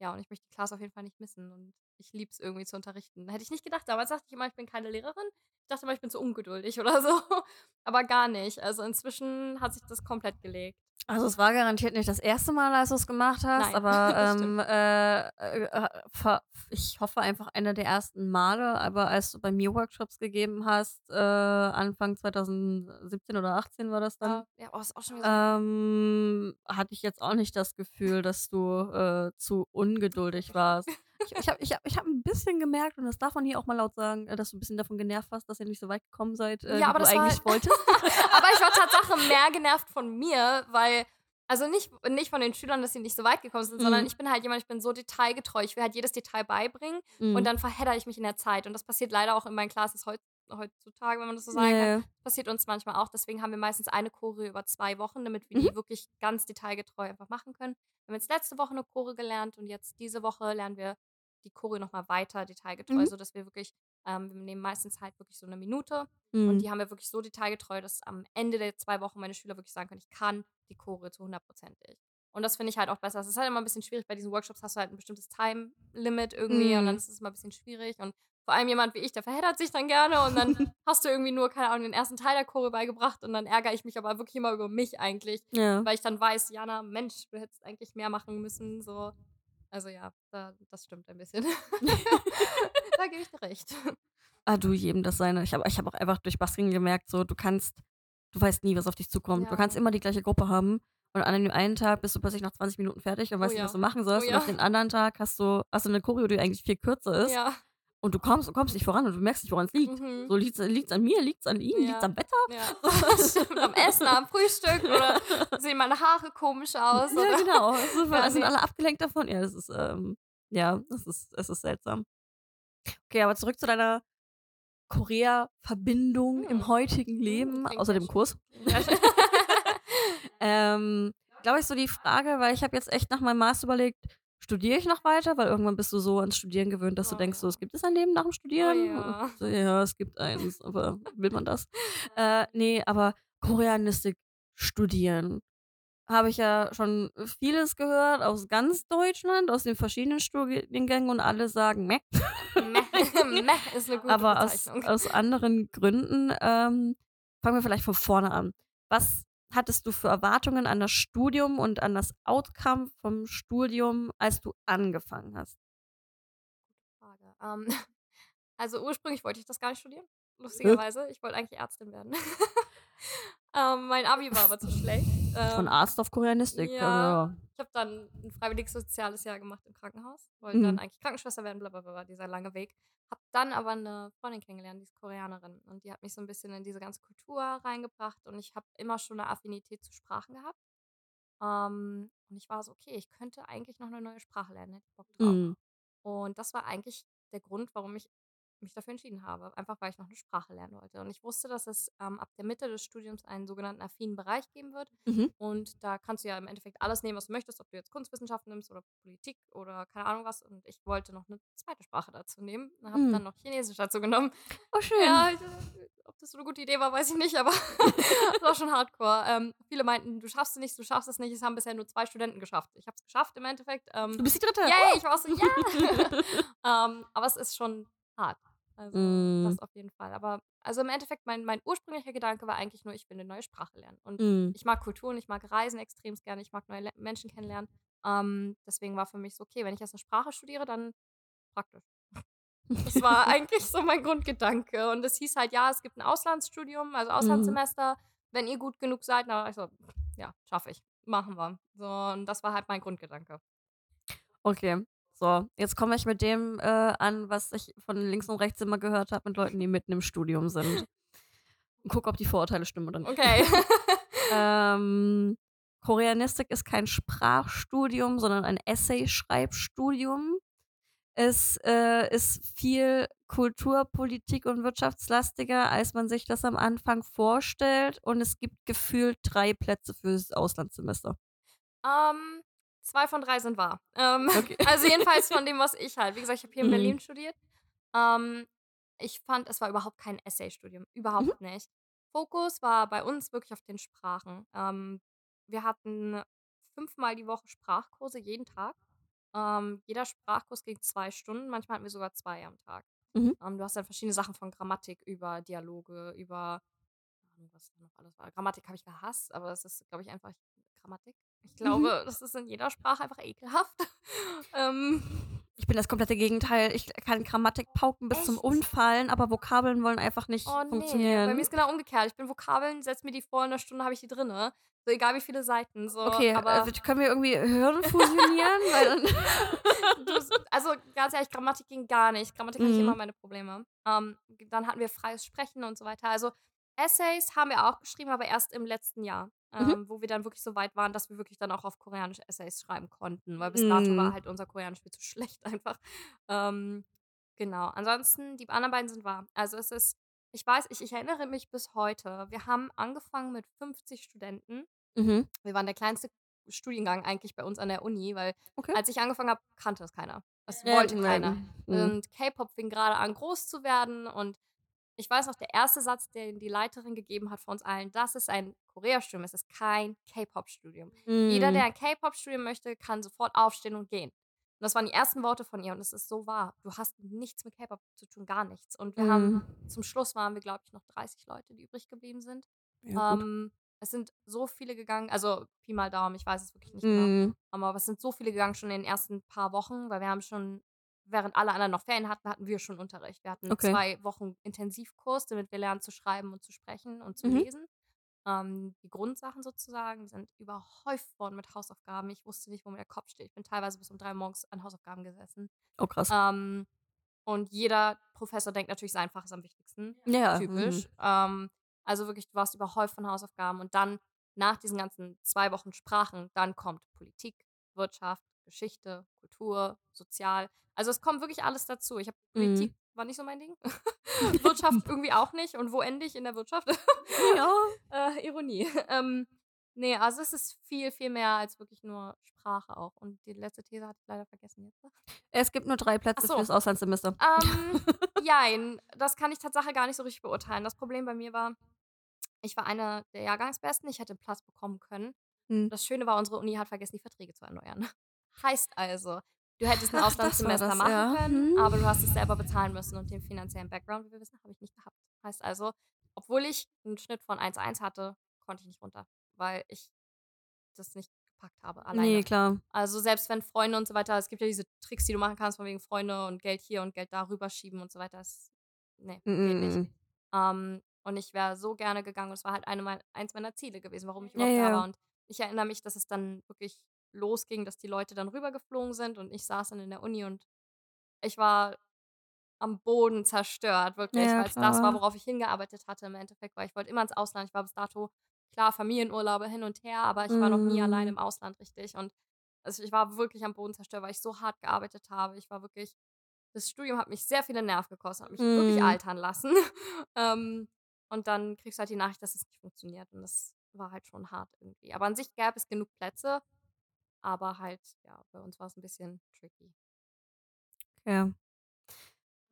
ja, und ich möchte die Klasse auf jeden Fall nicht missen. Und ich liebe es irgendwie zu unterrichten. Hätte ich nicht gedacht. Damals dachte ich immer, ich bin keine Lehrerin. Ich dachte immer, ich bin zu ungeduldig oder so. Aber gar nicht. Also inzwischen hat sich das komplett gelegt. Also es war garantiert nicht das erste Mal, als du es gemacht hast, Nein, aber ähm, äh, äh, ich hoffe einfach einer der ersten Male, aber als du bei mir Workshops gegeben hast, äh, Anfang 2017 oder 18 war das dann, Ja, ja oh, ist auch schon ähm, hatte ich jetzt auch nicht das Gefühl, dass du äh, zu ungeduldig warst. Ich, ich habe ich hab, ich hab ein bisschen gemerkt, und das darf man hier auch mal laut sagen, äh, dass du ein bisschen davon genervt warst, dass ihr nicht so weit gekommen seid, äh, Ja, wie aber du eigentlich wolltest. aber ich war Tatsache mehr genervt von mir, weil also nicht nicht von den Schülern, dass sie nicht so weit gekommen sind, sondern Mhm. ich bin halt jemand, ich bin so detailgetreu. Ich will halt jedes Detail beibringen und Mhm. dann verheddere ich mich in der Zeit. Und das passiert leider auch in meinen Classes heut heutzutage, wenn man das so sagen Ja, kann. Das passiert uns manchmal auch. Deswegen haben wir meistens eine Choreo über 2 Wochen, damit wir Mhm. die wirklich ganz detailgetreu einfach machen können. Wir haben jetzt letzte Woche eine Choreo gelernt und jetzt diese Woche lernen wir die Choreo noch mal weiter detailgetreu, Mhm. sodass wir wirklich ähm, wir nehmen meistens halt wirklich so eine Minute und Mhm. die haben wir wirklich so detailgetreu, dass am Ende der 2 Wochen meine Schüler wirklich sagen können: „Ich kann die Choreo zu 100%ig.“ Und das finde ich halt auch besser. Es ist halt immer ein bisschen schwierig, bei diesen Workshops hast du halt ein bestimmtes Time-Limit irgendwie und dann Mhm. ist es immer ein bisschen schwierig und vor allem jemand wie ich, der verheddert sich dann gerne und dann hast du irgendwie nur, keine Ahnung, den ersten Teil der Choreo beigebracht und dann ärgere ich mich aber wirklich immer über mich eigentlich, Ja. weil ich dann weiß: „Jana, Mensch, du hättest eigentlich mehr machen müssen“, so. Also ja, da das stimmt ein bisschen. Da gebe ich dir recht. Ah, du, jedem das seine. Ich habe ich hab auch einfach durch Basking gemerkt, so, du kannst, du weißt nie, was auf dich zukommt. Du kannst Ja. immer die gleiche Gruppe haben und an dem einen Tag bist du plötzlich nach 20 Minuten fertig und Oh weißt nicht, was ja. du machen Oh sollst. Und ja. auf den anderen Tag hast du, hast du eine Choreo, die eigentlich viel kürzer ist Ja. Und du kommst und kommst nicht voran und du merkst nicht, woran es liegt. Mhm. So, liegt es an mir, liegt es an ihm, liegt es Ja. am Wetter? Ja. Am Essen, am Frühstück oder sehen meine Haare komisch aus Ja, oder genau. So, Ja, sind alle abgelenkt davon. Ja, das ist, ähm, ja, das ist, es ist seltsam. Okay, aber zurück zu deiner Korea-Verbindung im Hm. heutigen Hm, Leben, klingt außer dem. Kurs. Ja. Ähm, glaube ich, so die Frage, weil ich habe jetzt echt nach meinem Master überlegt, studiere ich noch weiter? Weil irgendwann bist du so ans Studieren gewöhnt, dass du Oh denkst, so, ja. es gibt es ein Leben nach dem Oh Studieren? ja. So, ja, es gibt eins, aber will man das? Äh, nee, aber Koreanistik studieren. Habe ich ja schon vieles gehört aus ganz Deutschland, aus den verschiedenen Studiengängen und alle sagen, meh. Meh. Meh ist eine gute Aber aus, aus anderen Gründen. Ähm, fangen wir vielleicht von vorne an. Was hattest du für Erwartungen an das Studium und an das Outcome vom Studium, als du angefangen hast? Frage. Ähm, also ursprünglich wollte ich das gar nicht studieren, lustigerweise. Ich wollte eigentlich Ärztin werden. ähm, mein Abi war aber zu schlecht. Von Ähm, Arzt auf Koreanistik. ja, Also, ich habe dann ein freiwilliges soziales Jahr gemacht im Krankenhaus. Wollte dann mhm. eigentlich Krankenschwester werden, blablabla, dieser lange Weg. Hab dann aber eine Freundin kennengelernt, die ist Koreanerin. Und die hat mich so ein bisschen in diese ganze Kultur reingebracht. Und ich habe immer schon eine Affinität zu Sprachen gehabt. Ähm, und ich war so, okay, ich könnte eigentlich noch eine neue Sprache lernen, hätte Bock drauf. Mhm. Und das war eigentlich der Grund, warum ich mich dafür entschieden habe. Einfach weil ich noch eine Sprache lernen wollte. Und ich wusste, dass es ähm, ab der Mitte des Studiums einen sogenannten affinen Bereich geben wird. Mhm. Und da kannst du ja im Endeffekt alles nehmen, was du möchtest, ob du jetzt Kunstwissenschaften nimmst oder Politik oder keine Ahnung was. Und ich wollte noch eine zweite Sprache dazu nehmen. Habe Mhm. dann noch Chinesisch dazu genommen. Oh, schön. Ja, ich, äh, ob das so eine gute Idee war, weiß ich nicht, aber das war schon hardcore. Ähm, viele meinten, du schaffst es nicht, du schaffst es nicht. Es haben bisher nur zwei Studenten geschafft. Ich habe es geschafft im Endeffekt. Ähm, Du bist die dritte. Yay, ich war so, ja. ähm, aber es ist schon hart. Also, Mm, das auf jeden Fall. Aber also im Endeffekt, mein, mein ursprünglicher Gedanke war eigentlich nur, ich will eine neue Sprache lernen. Und mm. ich mag Kulturen, ich mag Reisen extrem gerne, ich mag neue Le Menschen kennenlernen. Ähm, deswegen war für mich so, okay, wenn ich jetzt eine Sprache studiere, dann praktisch. Das war eigentlich so mein Grundgedanke. Und es hieß halt, ja, es gibt ein Auslandsstudium, also Mhm. Auslandssemester, wenn ihr gut genug seid. Na, ich so, ja, schaffe ich. Machen wir. So, und das war halt mein Grundgedanke. Okay. So, jetzt komme ich mit dem äh, an, was ich von links und rechts immer gehört habe mit Leuten, die mitten im Studium sind. Und guck, ob die Vorurteile stimmen oder nicht. Okay. Ähm, Koreanistik ist kein Sprachstudium, sondern ein Essay-Schreibstudium. Es äh, ist viel Kultur-, Politik- und wirtschaftslastiger, als man sich das am Anfang vorstellt. Und es gibt gefühlt drei Plätze fürs Auslandssemester. Ähm, zwei von drei sind wahr. Ähm, Okay. also jedenfalls von dem, was ich halt. Wie gesagt, ich habe hier in Mhm. Berlin studiert. Ähm, ich fand, es war überhaupt kein Essay-Studium. Überhaupt nicht. Fokus war bei uns wirklich auf den Sprachen. Ähm, wir hatten fünfmal die Woche Sprachkurse, jeden Tag. Ähm, jeder Sprachkurs ging zwei Stunden. Manchmal hatten wir sogar zwei am Tag. Mhm. Ähm, du hast dann verschiedene Sachen von Grammatik über Dialoge, über Ahnung, was noch alles war. Grammatik habe ich gehasst, aber es ist, glaube ich, einfach Grammatik. Ich glaube, das ist in jeder Sprache einfach ekelhaft. ähm, Ich bin das komplette Gegenteil. Ich kann Grammatik pauken bis zum Echt? Umfallen, aber Vokabeln wollen einfach nicht oh nee, funktionieren. bei mir ist genau umgekehrt. Ich bin Vokabeln, setz mir die vor, in einer Stunde habe ich die drinne. So egal wie viele Seiten. So, okay, aber also können wir irgendwie Hirn fusionieren? Also ganz ehrlich, Grammatik ging gar nicht. Grammatik hatte ich Mhm. immer meine Probleme. Ähm, dann hatten wir freies Sprechen und so weiter. Also Essays haben wir auch geschrieben, aber erst im letzten Jahr, ähm, Mhm. wo wir dann wirklich so weit waren, dass wir wirklich dann auch auf Koreanisch Essays schreiben konnten, weil bis dato war Mhm. halt unser Koreanisch viel zu schlecht einfach. Ähm, genau. Ansonsten, die anderen beiden sind wahr. Also es ist, ich weiß, ich, ich erinnere mich bis heute. Wir haben angefangen mit 50 Studenten. mhm. Wir waren der kleinste Studiengang eigentlich bei uns an der Uni, weil Okay. als ich angefangen habe, kannte es keiner. Es Ja, wollte keiner. Mhm. Und K-Pop fing gerade an, groß zu werden. Und ich weiß noch, der erste Satz, den die Leiterin gegeben hat von uns allen, das ist ein Korea-Studium, es ist kein K-Pop-Studium. Jeder, Mhm. der ein K-Pop-Studium möchte, kann sofort aufstehen und gehen. Und das waren die ersten Worte von ihr und es ist so wahr. Du hast nichts mit K-Pop zu tun, gar nichts. Und wir haben, Mhm. zum Schluss waren wir, glaube ich, noch 30 Leute, die übrig geblieben sind. Ja. Ähm, es sind so viele gegangen, also Pi mal Daumen, ich weiß es wirklich nicht genau. Mhm. Aber es sind so viele gegangen schon in den ersten paar Wochen, weil wir haben schon, während alle anderen noch Ferien hatten, hatten wir schon Unterricht. Wir hatten Okay. zwei Wochen Intensivkurs, damit wir lernen zu schreiben und zu sprechen und zu Mhm. lesen. Ähm, die Grundsachen sozusagen sind überhäuft worden mit Hausaufgaben. Ich wusste nicht, wo mir der Kopf steht. Ich bin teilweise bis um drei morgens an Hausaufgaben gesessen. Oh, krass. Ähm, und jeder Professor denkt natürlich, sein Fach ist am wichtigsten. Ja. Typisch. Mhm. Ähm, also wirklich, du warst überhäuft von Hausaufgaben und dann nach diesen ganzen zwei Wochen Sprachen, dann kommt Politik, Wirtschaft, Geschichte, Kultur, Sozial. Also es kommt wirklich alles dazu. Ich habe Mhm. Politik war nicht so mein Ding. Wirtschaft irgendwie auch nicht. Und wo ende ich in der Wirtschaft? Ja. äh, Ironie. Ähm, nee, also es ist viel, viel mehr als wirklich nur Sprache auch. Und die letzte These hatte ich leider vergessen jetzt. Es gibt nur drei Plätze so. fürs Auslandssemester. Ähm, jein, das kann ich tatsächlich gar nicht so richtig beurteilen. Das Problem bei mir war, ich war eine der Jahrgangsbesten, ich hätte einen Platz bekommen können. Hm. Das Schöne war, unsere Uni hat vergessen, die Verträge zu erneuern. Heißt also, du hättest ein das Auslandssemester das, machen ja. können, Hm. aber du hast es selber bezahlen müssen und den finanziellen Background, wie wir wissen, habe ich nicht gehabt. Heißt also, obwohl ich einen Schnitt von 1,1 hatte, konnte ich nicht runter, weil ich das nicht gepackt habe alleine. Nee, klar. Also selbst wenn Freunde und so weiter, es gibt ja diese Tricks, die du machen kannst, von wegen Freunde und Geld hier und Geld da rüberschieben und so weiter. Das, nee, geht nicht. Mhm. Ähm, und ich wäre so gerne gegangen und es war halt eine eins meiner Ziele gewesen, warum ich Ja, überhaupt da ja. war. Und ich erinnere mich, dass es dann wirklich losging, dass die Leute dann rübergeflogen sind und ich saß dann in der Uni und ich war am Boden zerstört, wirklich, Ja, weil es das war, worauf ich hingearbeitet hatte im Endeffekt, weil ich wollte immer ins Ausland. Ich war bis dato, klar, Familienurlaube hin und her, aber ich war noch nie allein Mhm. im Ausland richtig. Und also ich war wirklich am Boden zerstört, weil ich so hart gearbeitet habe. Ich war wirklich, das Studium hat mich sehr viele Nerven gekostet, hat mich wirklich Mhm. altern lassen. ähm, und dann kriegst du halt die Nachricht, dass es nicht funktioniert. Und das war halt schon hart irgendwie. Aber an sich gab es genug Plätze, aber halt, ja, bei uns war es ein bisschen tricky. Okay.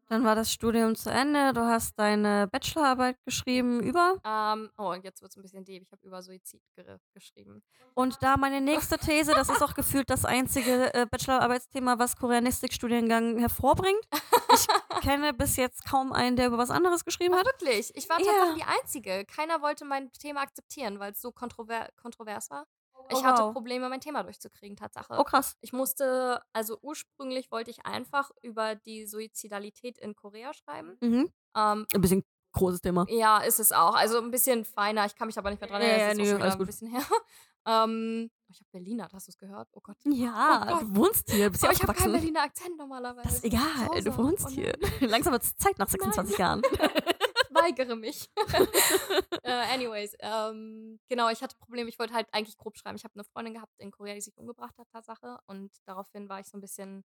Dann war das Studium zu Ende. Du hast deine Bachelorarbeit geschrieben über. Ähm, oh, und jetzt wird es ein bisschen deep. Ich habe über Suizid ge geschrieben. Und da meine nächste These, das ist auch gefühlt das einzige äh, Bachelorarbeitsthema, was Koreanistik-Studiengang hervorbringt. Ich kenne bis jetzt kaum einen, der über was anderes geschrieben Oh, hat. wirklich? Ich war Ja. tatsächlich die Einzige. Keiner wollte mein Thema akzeptieren, weil es so kontrover kontrovers war. Oh, ich hatte wow. Probleme, mein Thema durchzukriegen, Tatsache. Oh, krass. Ich musste, also ursprünglich wollte ich einfach über die Suizidalität in Korea schreiben. Mhm. Ähm, Ein bisschen großes Thema. ja, ist es auch. Also ein bisschen feiner. Ich kann mich aber nicht mehr dran erinnern. ja, schon wieder alles ein gut. bisschen her. ähm, ich habe Berliner, hast du es gehört? Oh Gott. Ja, Oh Gott. du wohnst hier, bist Aber ja ich habe keinen. Berliner Akzent normalerweise. Das ist egal, du wohnst Oh hier. nein. Langsam wird es Zeit nach 26 Jahren. Weigere mich. äh, anyways, ähm, genau, ich hatte Probleme. Ich wollte halt eigentlich grob schreiben. Ich habe eine Freundin gehabt in Korea, die sich umgebracht hat, Tatsache. Und daraufhin war ich so ein bisschen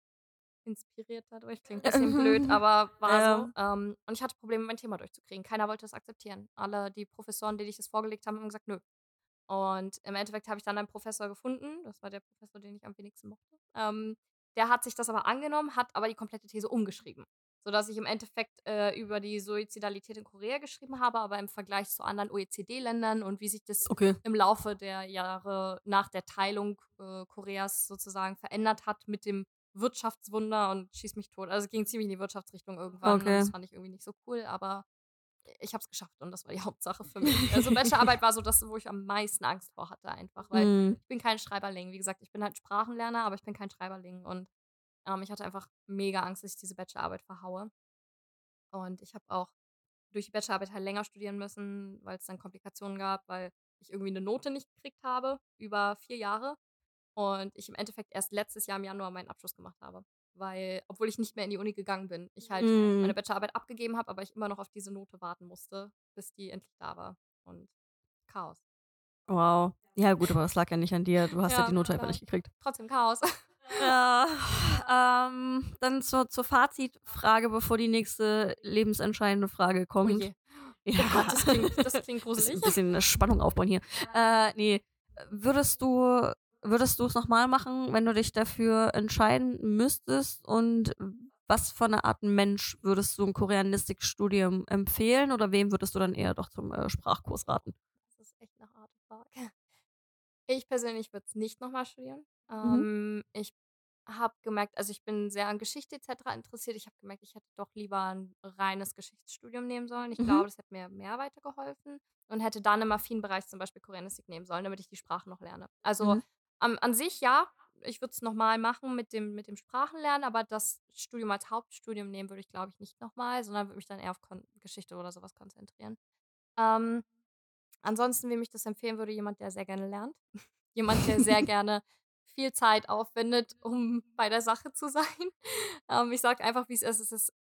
inspiriert dadurch. Klingt ein bisschen blöd, aber war Ja. so. Ähm, und ich hatte Probleme, mein Thema durchzukriegen. Keiner wollte das akzeptieren. Alle die Professoren, denen ich das vorgelegt habe, haben gesagt, nö. Und im Endeffekt habe ich dann einen Professor gefunden. Das war der Professor, den ich am wenigsten mochte. Ähm, der hat sich das aber angenommen, hat aber die komplette These umgeschrieben. Sodass ich im Endeffekt äh, über die Suizidalität in Korea geschrieben habe, aber im Vergleich zu anderen OECD-Ländern und wie sich das Okay. im Laufe der Jahre nach der Teilung äh, Koreas sozusagen verändert hat mit dem Wirtschaftswunder und schieß mich tot. Also es ging ziemlich in die Wirtschaftsrichtung irgendwann. Okay. Und das fand ich irgendwie nicht so cool, aber ich habe es geschafft und das war die Hauptsache für mich. Also Bachelorarbeit war so das, wo ich am meisten Angst vor hatte einfach, weil Mhm. ich bin kein Schreiberling. Wie gesagt, ich bin halt Sprachenlerner, aber ich bin kein Schreiberling und ähm, ich hatte einfach mega Angst, dass ich diese Bachelorarbeit verhaue. Und ich habe auch durch die Bachelorarbeit halt länger studieren müssen, weil es dann Komplikationen gab, weil ich irgendwie eine Note nicht gekriegt habe über vier Jahre und ich im Endeffekt erst letztes Jahr im Januar meinen Abschluss gemacht habe. Weil, obwohl ich nicht mehr in die Uni gegangen bin, ich halt Mhm. meine Bachelorarbeit abgegeben habe, aber ich immer noch auf diese Note warten musste, bis die endlich da war. Und Chaos. Wow. Ja, gut, aber das lag ja nicht an dir. Du hast ja, Ja, die Note einfach nicht gekriegt. Trotzdem Chaos. Ja, ähm, dann zur, zur Fazitfrage, bevor die nächste lebensentscheidende Frage Oh kommt. je. Ja. Oh Gott, das klingt, das klingt gruselig. bisschen Spannung aufbauen hier. Äh, nee, würdest du würdest du es nochmal machen, wenn du dich dafür entscheiden müsstest? Und was für eine Art Mensch würdest du ein Koreanistikstudium empfehlen? Oder wem würdest du dann eher doch zum äh, Sprachkurs raten? Das ist echt eine harte Frage. Ich persönlich würde es nicht nochmal studieren. Mhm. Ähm, ich habe gemerkt, also ich bin sehr an Geschichte etc. interessiert. Ich habe gemerkt, ich hätte doch lieber ein reines Geschichtsstudium nehmen sollen. Ich Mhm. glaube, das hätte mir mehr weitergeholfen und hätte dann im affinen Bereich zum Beispiel Koreanistik nehmen sollen, damit ich die Sprache noch lerne. Also Mhm. am, an sich ja, ich würde es nochmal machen mit dem, mit dem Sprachenlernen, aber das Studium als Hauptstudium nehmen würde ich, glaube ich, nicht nochmal, sondern würde mich dann eher auf Kon Geschichte oder sowas konzentrieren. Ähm, ansonsten, wem ich das empfehlen würde, jemand, der sehr gerne lernt. jemand, der sehr gerne viel Zeit aufwendet, um bei der Sache zu sein. Ähm, ich sage einfach, wie es ist. Es ist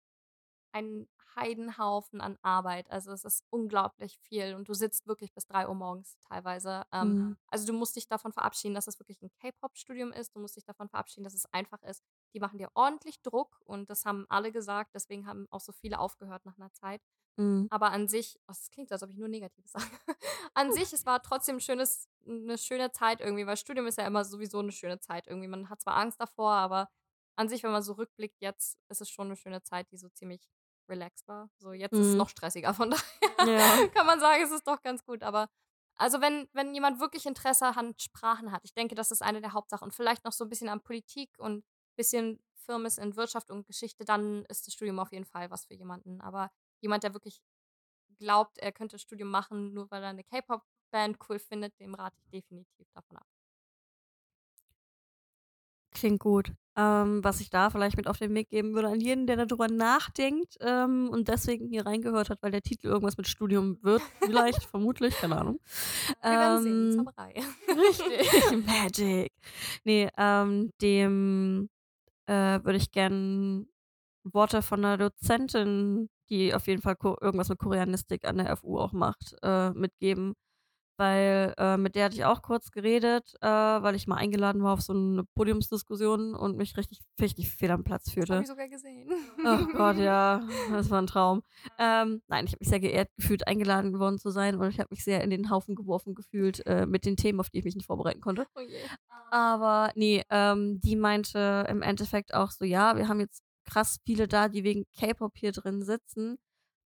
ein Heidenhaufen an Arbeit. Also es ist unglaublich viel und du sitzt wirklich bis 3 Uhr morgens teilweise. Ähm, Mhm. also du musst dich davon verabschieden, dass es wirklich ein K-Pop-Studium ist. Du musst dich davon verabschieden, dass es einfach ist. Die machen dir ordentlich Druck und das haben alle gesagt. Deswegen haben auch so viele aufgehört nach einer Zeit. Mhm. Aber an sich, oh, es klingt, als ob ich nur Negatives sage. an sich, es war trotzdem ein schönes, eine schöne Zeit irgendwie, weil Studium ist ja immer sowieso eine schöne Zeit irgendwie. Man hat zwar Angst davor, aber an sich, wenn man so rückblickt, jetzt ist es schon eine schöne Zeit, die so ziemlich relaxed war. So, jetzt ist es Mhm. noch stressiger, von daher Ja. kann man sagen, es ist doch ganz gut. Aber also wenn, wenn jemand wirklich Interesse an Sprachen hat, ich denke, das ist eine der Hauptsachen und vielleicht noch so ein bisschen an Politik und ein bisschen firm ist in Wirtschaft und Geschichte, dann ist das Studium auf jeden Fall was für jemanden. Aber jemand, der wirklich glaubt, er könnte das Studium machen, nur weil er eine K-Pop-Band cool findet, dem rate ich definitiv davon ab. Klingt gut. Ähm, was ich da vielleicht mit auf den Weg geben würde an jeden, der darüber nachdenkt ähm, und deswegen hier reingehört hat, weil der Titel irgendwas mit Studium wird, vielleicht, vermutlich, keine Ahnung. Wir werden sehen, Ähm, Zauberei. Richtig, Magic. Nee, ähm, dem äh, würde ich gern Worte von einer Dozentin, die auf jeden Fall Ko irgendwas mit Koreanistik an der FU auch macht, äh, mitgeben. Weil äh, mit der hatte ich auch kurz geredet, äh, weil ich mal eingeladen war auf so eine Podiumsdiskussion und mich richtig, richtig fehl am Platz Das habe fühlte. ich sogar gesehen. Oh Gott, ja, das war ein Traum. Ähm, nein, ich habe mich sehr geehrt gefühlt, eingeladen worden zu sein und ich habe mich sehr in den Haufen geworfen gefühlt äh, mit den Themen, auf die ich mich nicht vorbereiten konnte. Oh je. Aber nee, ähm, die meinte im Endeffekt auch so, ja, wir haben jetzt krass viele da, die wegen K-Pop hier drin sitzen,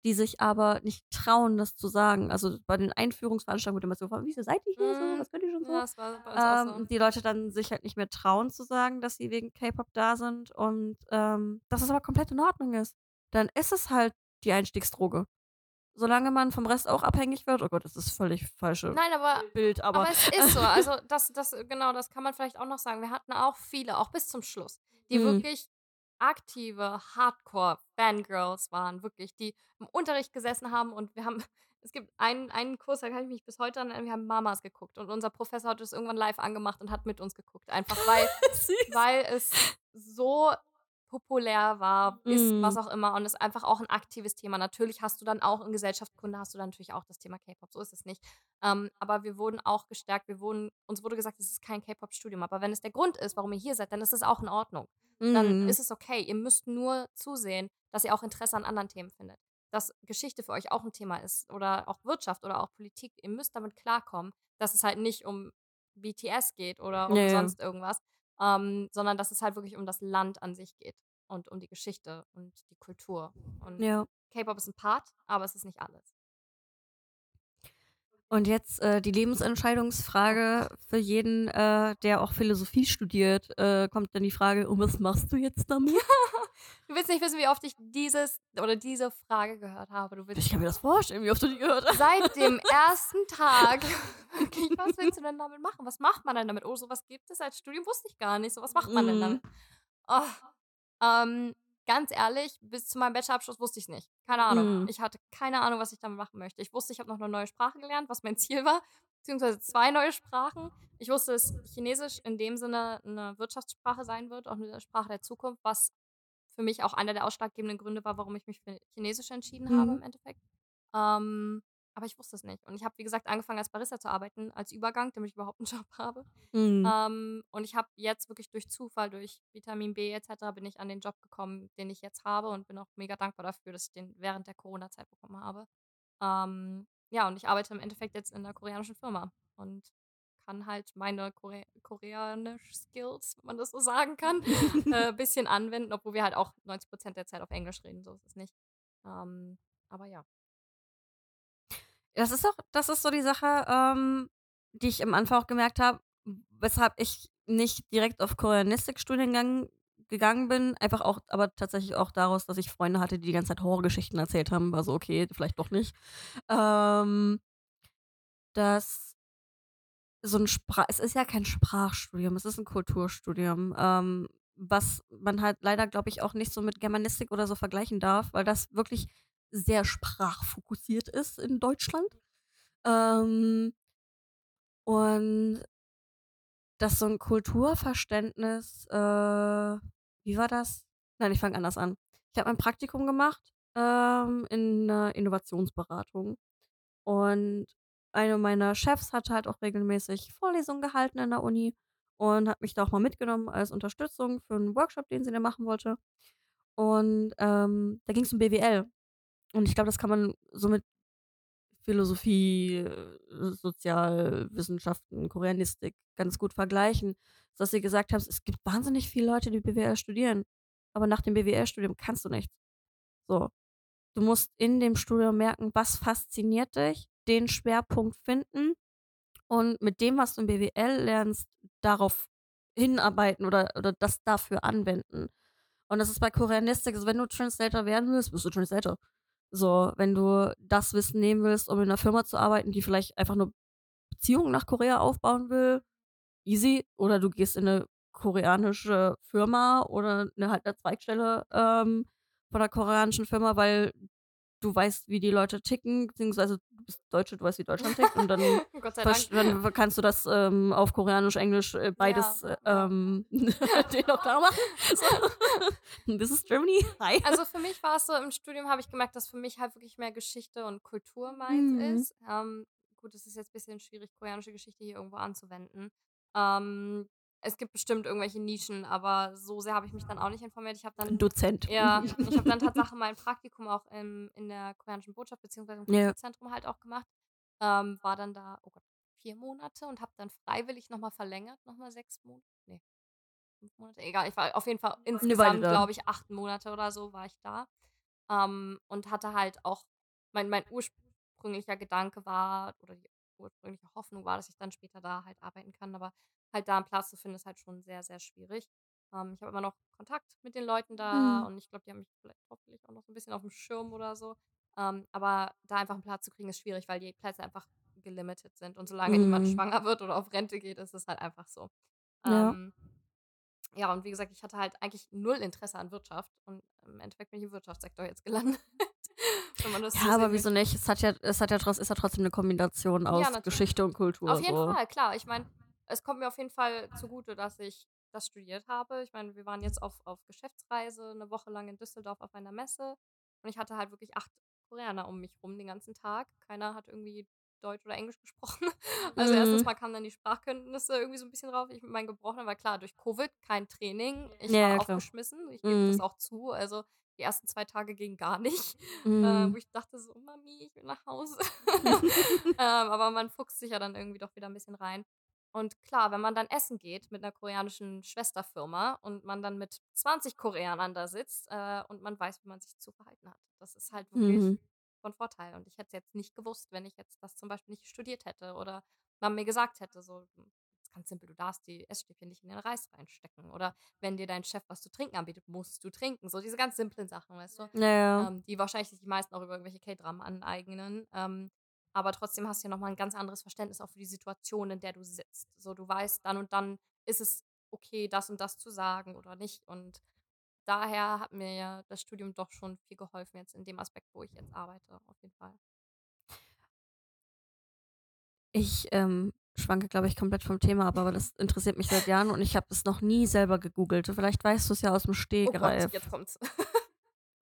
die sich aber nicht trauen, das zu sagen. Also bei den Einführungsveranstaltungen wird immer so, wieso seid ihr hier so? Mhm. Was könnt ihr schon so? Ja, das war bei uns Ähm, so. und die Leute dann sich halt nicht mehr trauen zu sagen, dass sie wegen K-Pop da sind und ähm, dass es aber komplett in Ordnung ist. Dann ist es halt die Einstiegsdroge. solange man vom Rest auch abhängig wird. Oh Gott, das ist völlig falsche Nein, aber Bild, aber aber es ist so. Also, das das genau, das kann man vielleicht auch noch sagen. Wir hatten auch viele, auch bis zum Schluss, die Mhm. wirklich aktive Hardcore-Fangirls waren, wirklich, die im Unterricht gesessen haben und wir haben es gibt einen einen Kurs, da kann ich mich bis heute an wir haben Mamas geguckt und unser Professor hat das irgendwann live angemacht und hat mit uns geguckt, einfach weil weil es so populär war, ist, was Mhm. auch immer und ist einfach auch ein aktives Thema. Natürlich hast du dann auch in Gesellschaftskunde hast du dann natürlich auch das Thema K-Pop, so ist es nicht. Ähm, aber wir wurden auch gestärkt, wir wurden uns wurde gesagt, es ist kein K-Pop-Studium, aber wenn es der Grund ist, warum ihr hier seid, dann ist es auch in Ordnung. Dann Mhm. ist es okay. Ihr müsst nur zusehen, dass ihr auch Interesse an anderen Themen findet. Dass Geschichte für euch auch ein Thema ist oder auch Wirtschaft oder auch Politik. Ihr müsst damit klarkommen, dass es halt nicht um BTS geht oder um ja. sonst irgendwas, ähm, sondern dass es halt wirklich um das Land an sich geht und um die Geschichte und die Kultur. Und Ja. K-Pop ist ein Part, aber es ist nicht alles. Und jetzt, äh, die Lebensentscheidungsfrage für jeden, äh, der auch Philosophie studiert, äh, kommt dann die Frage: „Und was machst du jetzt damit?“ Du willst nicht wissen, wie oft ich dieses oder diese Frage gehört habe. Du willst Ich kann mir das vorstellen, wie oft du die gehört hast. seit dem ersten Tag wirklich, was willst du denn damit machen? Was macht man denn damit? Oh, so was gibt es als Studium? Wusste ich gar nicht. So was macht man denn damit? Oh, ähm, ganz ehrlich, bis zu meinem Bachelorabschluss wusste ich's nicht. Keine Ahnung. Mhm. Ich hatte keine Ahnung, was ich damit machen möchte. Ich wusste, ich habe noch 'ne neue Sprache gelernt, was mein Ziel war, beziehungsweise 2 neue Sprachen. Ich wusste, dass Chinesisch in dem Sinne 'ne Wirtschaftssprache sein wird, auch 'ne Sprache der Zukunft, was für mich auch einer der ausschlaggebenden Gründe war, warum ich mich für Chinesisch entschieden habe Mhm. im Endeffekt. Ähm, aber ich wusste es nicht. Und ich habe, wie gesagt, angefangen als Barista zu arbeiten, als Übergang, damit ich überhaupt 'n Job habe. Mhm. Ähm, und ich habe jetzt wirklich durch Zufall, durch Vitamin B et cetera, bin ich an den Job gekommen, den ich jetzt habe und bin auch mega dankbar dafür, dass ich den während der Corona-Zeit bekommen habe. Ähm, ja, und ich arbeite im Endeffekt jetzt in 'ner koreanischen Firma und kann halt meine Kore Koreanisch-Skills, wenn man das so sagen kann, äh, bisschen anwenden, obwohl wir halt auch 90% der Zeit auf Englisch reden, so ist es nicht. Ähm, aber ja. Das ist auch das ist so die Sache, ähm, die ich am Anfang auch gemerkt habe, weshalb ich nicht direkt auf Koreanistik-Studiengang gegangen bin. Einfach auch aber tatsächlich auch daraus, dass ich Freunde hatte, die die ganze Zeit Horrorgeschichten erzählt haben. War so: „Okay, vielleicht doch nicht.“ Ähm dass so 'n Spra es ist ja kein Sprachstudium, es ist 'n Kulturstudium, ähm, was man halt leider, glaube ich, auch nicht so mit Germanistik oder so vergleichen darf, weil das wirklich sehr sprachfokussiert ist in Deutschland. Ähm und dass so 'n Kulturverständnis, äh wie war das? Nein, ich fange anders an. Ich habe mein Praktikum gemacht, ähm, in 'ner Innovationsberatung. Und einer meiner Chefs hat halt auch regelmäßig Vorlesungen gehalten in der Uni und hat mich da auch mal mitgenommen als Unterstützung für 'n Workshop, den sie da machen wollte. Und, ähm, da ging's um BWL. Und ich glaube, das kann man so mit Philosophie, äh, Sozialwissenschaften, Koreanistik ganz gut vergleichen, dass sie gesagt haben: „Es gibt wahnsinnig viele Leute, die BWL studieren, aber nach dem BWL-Studium kannst du nichts.“ So. Du musst in dem Studium merken, was fasziniert dich, den Schwerpunkt finden und mit dem, was du in BWL lernst, darauf hinarbeiten oder oder das dafür anwenden. Und das ist bei Koreanistik also, wenn du Translator werden willst, bist du Translator. So, wenn du das Wissen nehmen willst, um in 'ner Firma zu arbeiten, die vielleicht einfach nur Beziehungen nach Korea aufbauen will, easy. Oder du gehst in 'ne koreanische Firma oder 'ne halt 'ne Zweigstelle, ähm, von 'ner koreanischen Firma, weil du weißt, wie die Leute ticken, beziehungsweise du bist Deutsche, du weißt, wie Deutschland tickt und dann dann kannst du das, ähm, auf Koreanisch, Englisch, äh, beides, Ja, äh, ja. ähm, auch klar machen. So. „This is Germany. Hi.“ Also, für mich war es so im Studium habe ich gemerkt, dass für mich halt wirklich mehr Geschichte und Kultur meins Mhm. ist. Ähm, gut, es ist jetzt bisschen schwierig, koreanische Geschichte hier irgendwo anzuwenden. Ähm, es gibt bestimmt irgendwelche Nischen, aber so sehr habe ich mich dann auch nicht informiert. Ich habe dann Dozent. ja, ich habe dann Tatsache mein Praktikum auch im in der koreanischen Botschaft beziehungsweise im Ja. Kulturzentrum halt auch gemacht. Ähm, war dann da, oh Gott, 4 Monate und habe dann freiwillig noch mal verlängert, noch mal 6 Monate, ne, 5 Monate, egal. Ich war auf jeden Fall insgesamt, glaube ich, 8 Monate oder so war ich da. Ähm, und hatte halt auch mein mein ursprünglicher Gedanke war oder die ursprüngliche Hoffnung war, dass ich dann später da halt arbeiten kann, aber halt da 'n Platz zu finden, ist halt schon sehr, sehr schwierig. Ähm, ich habe immer noch Kontakt mit den Leuten da Mhm. und ich glaube, die haben mich vielleicht hoffentlich auch noch so 'n bisschen aufm Schirm oder so. Ähm, aber da einfach einen Platz zu kriegen, ist schwierig, weil die Plätze einfach gelimitet sind. Und solange niemand Mhm. schwanger wird oder auf Rente geht, ist es halt einfach so. Ja. Ähm, ja, und wie gesagt, ich hatte halt eigentlich null Interesse an Wirtschaft und im Endeffekt bin ich im Wirtschaftssektor jetzt gelandet. Das so Ja, aber wieso nicht? Es hat ja, es hat ja ist ja trotzdem eine Kombination aus Ja. Geschichte und Kultur. Auf jeden so. Fall, klar. Ich meine, es kommt mir auf jeden Fall zugute, dass ich das studiert habe. Ich meine, wir waren jetzt auf, auf Geschäftsreise eine Woche lang in Düsseldorf auf einer Messe und ich hatte halt wirklich acht Koreaner um mich rum den ganzen Tag. Keiner hat irgendwie Deutsch oder Englisch gesprochen. Also erstens Mhm. mal kamen dann die Sprachkenntnisse irgendwie so ein bisschen drauf. Ich mit meinen Gebrochenen, weil klar, durch Covid kein Training. Ich Ja, war ja, aufgeschmissen. Ich gebe das Mhm. auch zu. Also die ersten zwei Tage ging gar nicht. Äh, Mhm. wo ich dachte so, Mami, ich will nach Hause. ähm, aber man fuchst sich ja dann irgendwie doch wieder ein bisschen rein. Und klar, wenn man dann essen geht mit einer koreanischen Schwesterfirma und man dann mit 20 Koreanern da sitzt äh, und man weiß, wie man sich zu verhalten hat. Das ist halt wirklich Mhm. von Vorteil. Und ich hätte es jetzt nicht gewusst, wenn ich jetzt das zum Beispiel nicht studiert hätte oder man mir gesagt hätte, so, hm, ist ganz simpel, du darfst die Essstäbchen nicht in den Reis reinstecken. Oder wenn dir dein Chef was zu trinken anbietet, musst du trinken. So diese ganz simplen Sachen, weißt du? Ja, ja. ähm, die wahrscheinlich sich die meisten auch über irgendwelche K-Dramen aneignen. Ähm, aber trotzdem hast du ja nochmal ein ganz anderes Verständnis auch für die Situation, in der du sitzt. So, du weißt, dann und dann ist es okay, das und das zu sagen oder nicht. Und daher hat mir ja das Studium doch schon viel geholfen, jetzt in dem Aspekt, wo ich jetzt arbeite, auf jeden Fall. Ich ähm, schwanke, glaube ich, komplett vom Thema ab, aber das interessiert mich seit Jahren und ich habe es noch nie selber gegoogelt. Vielleicht weißt du es ja aus dem Oh Gott, Stegreif. jetzt kommt's.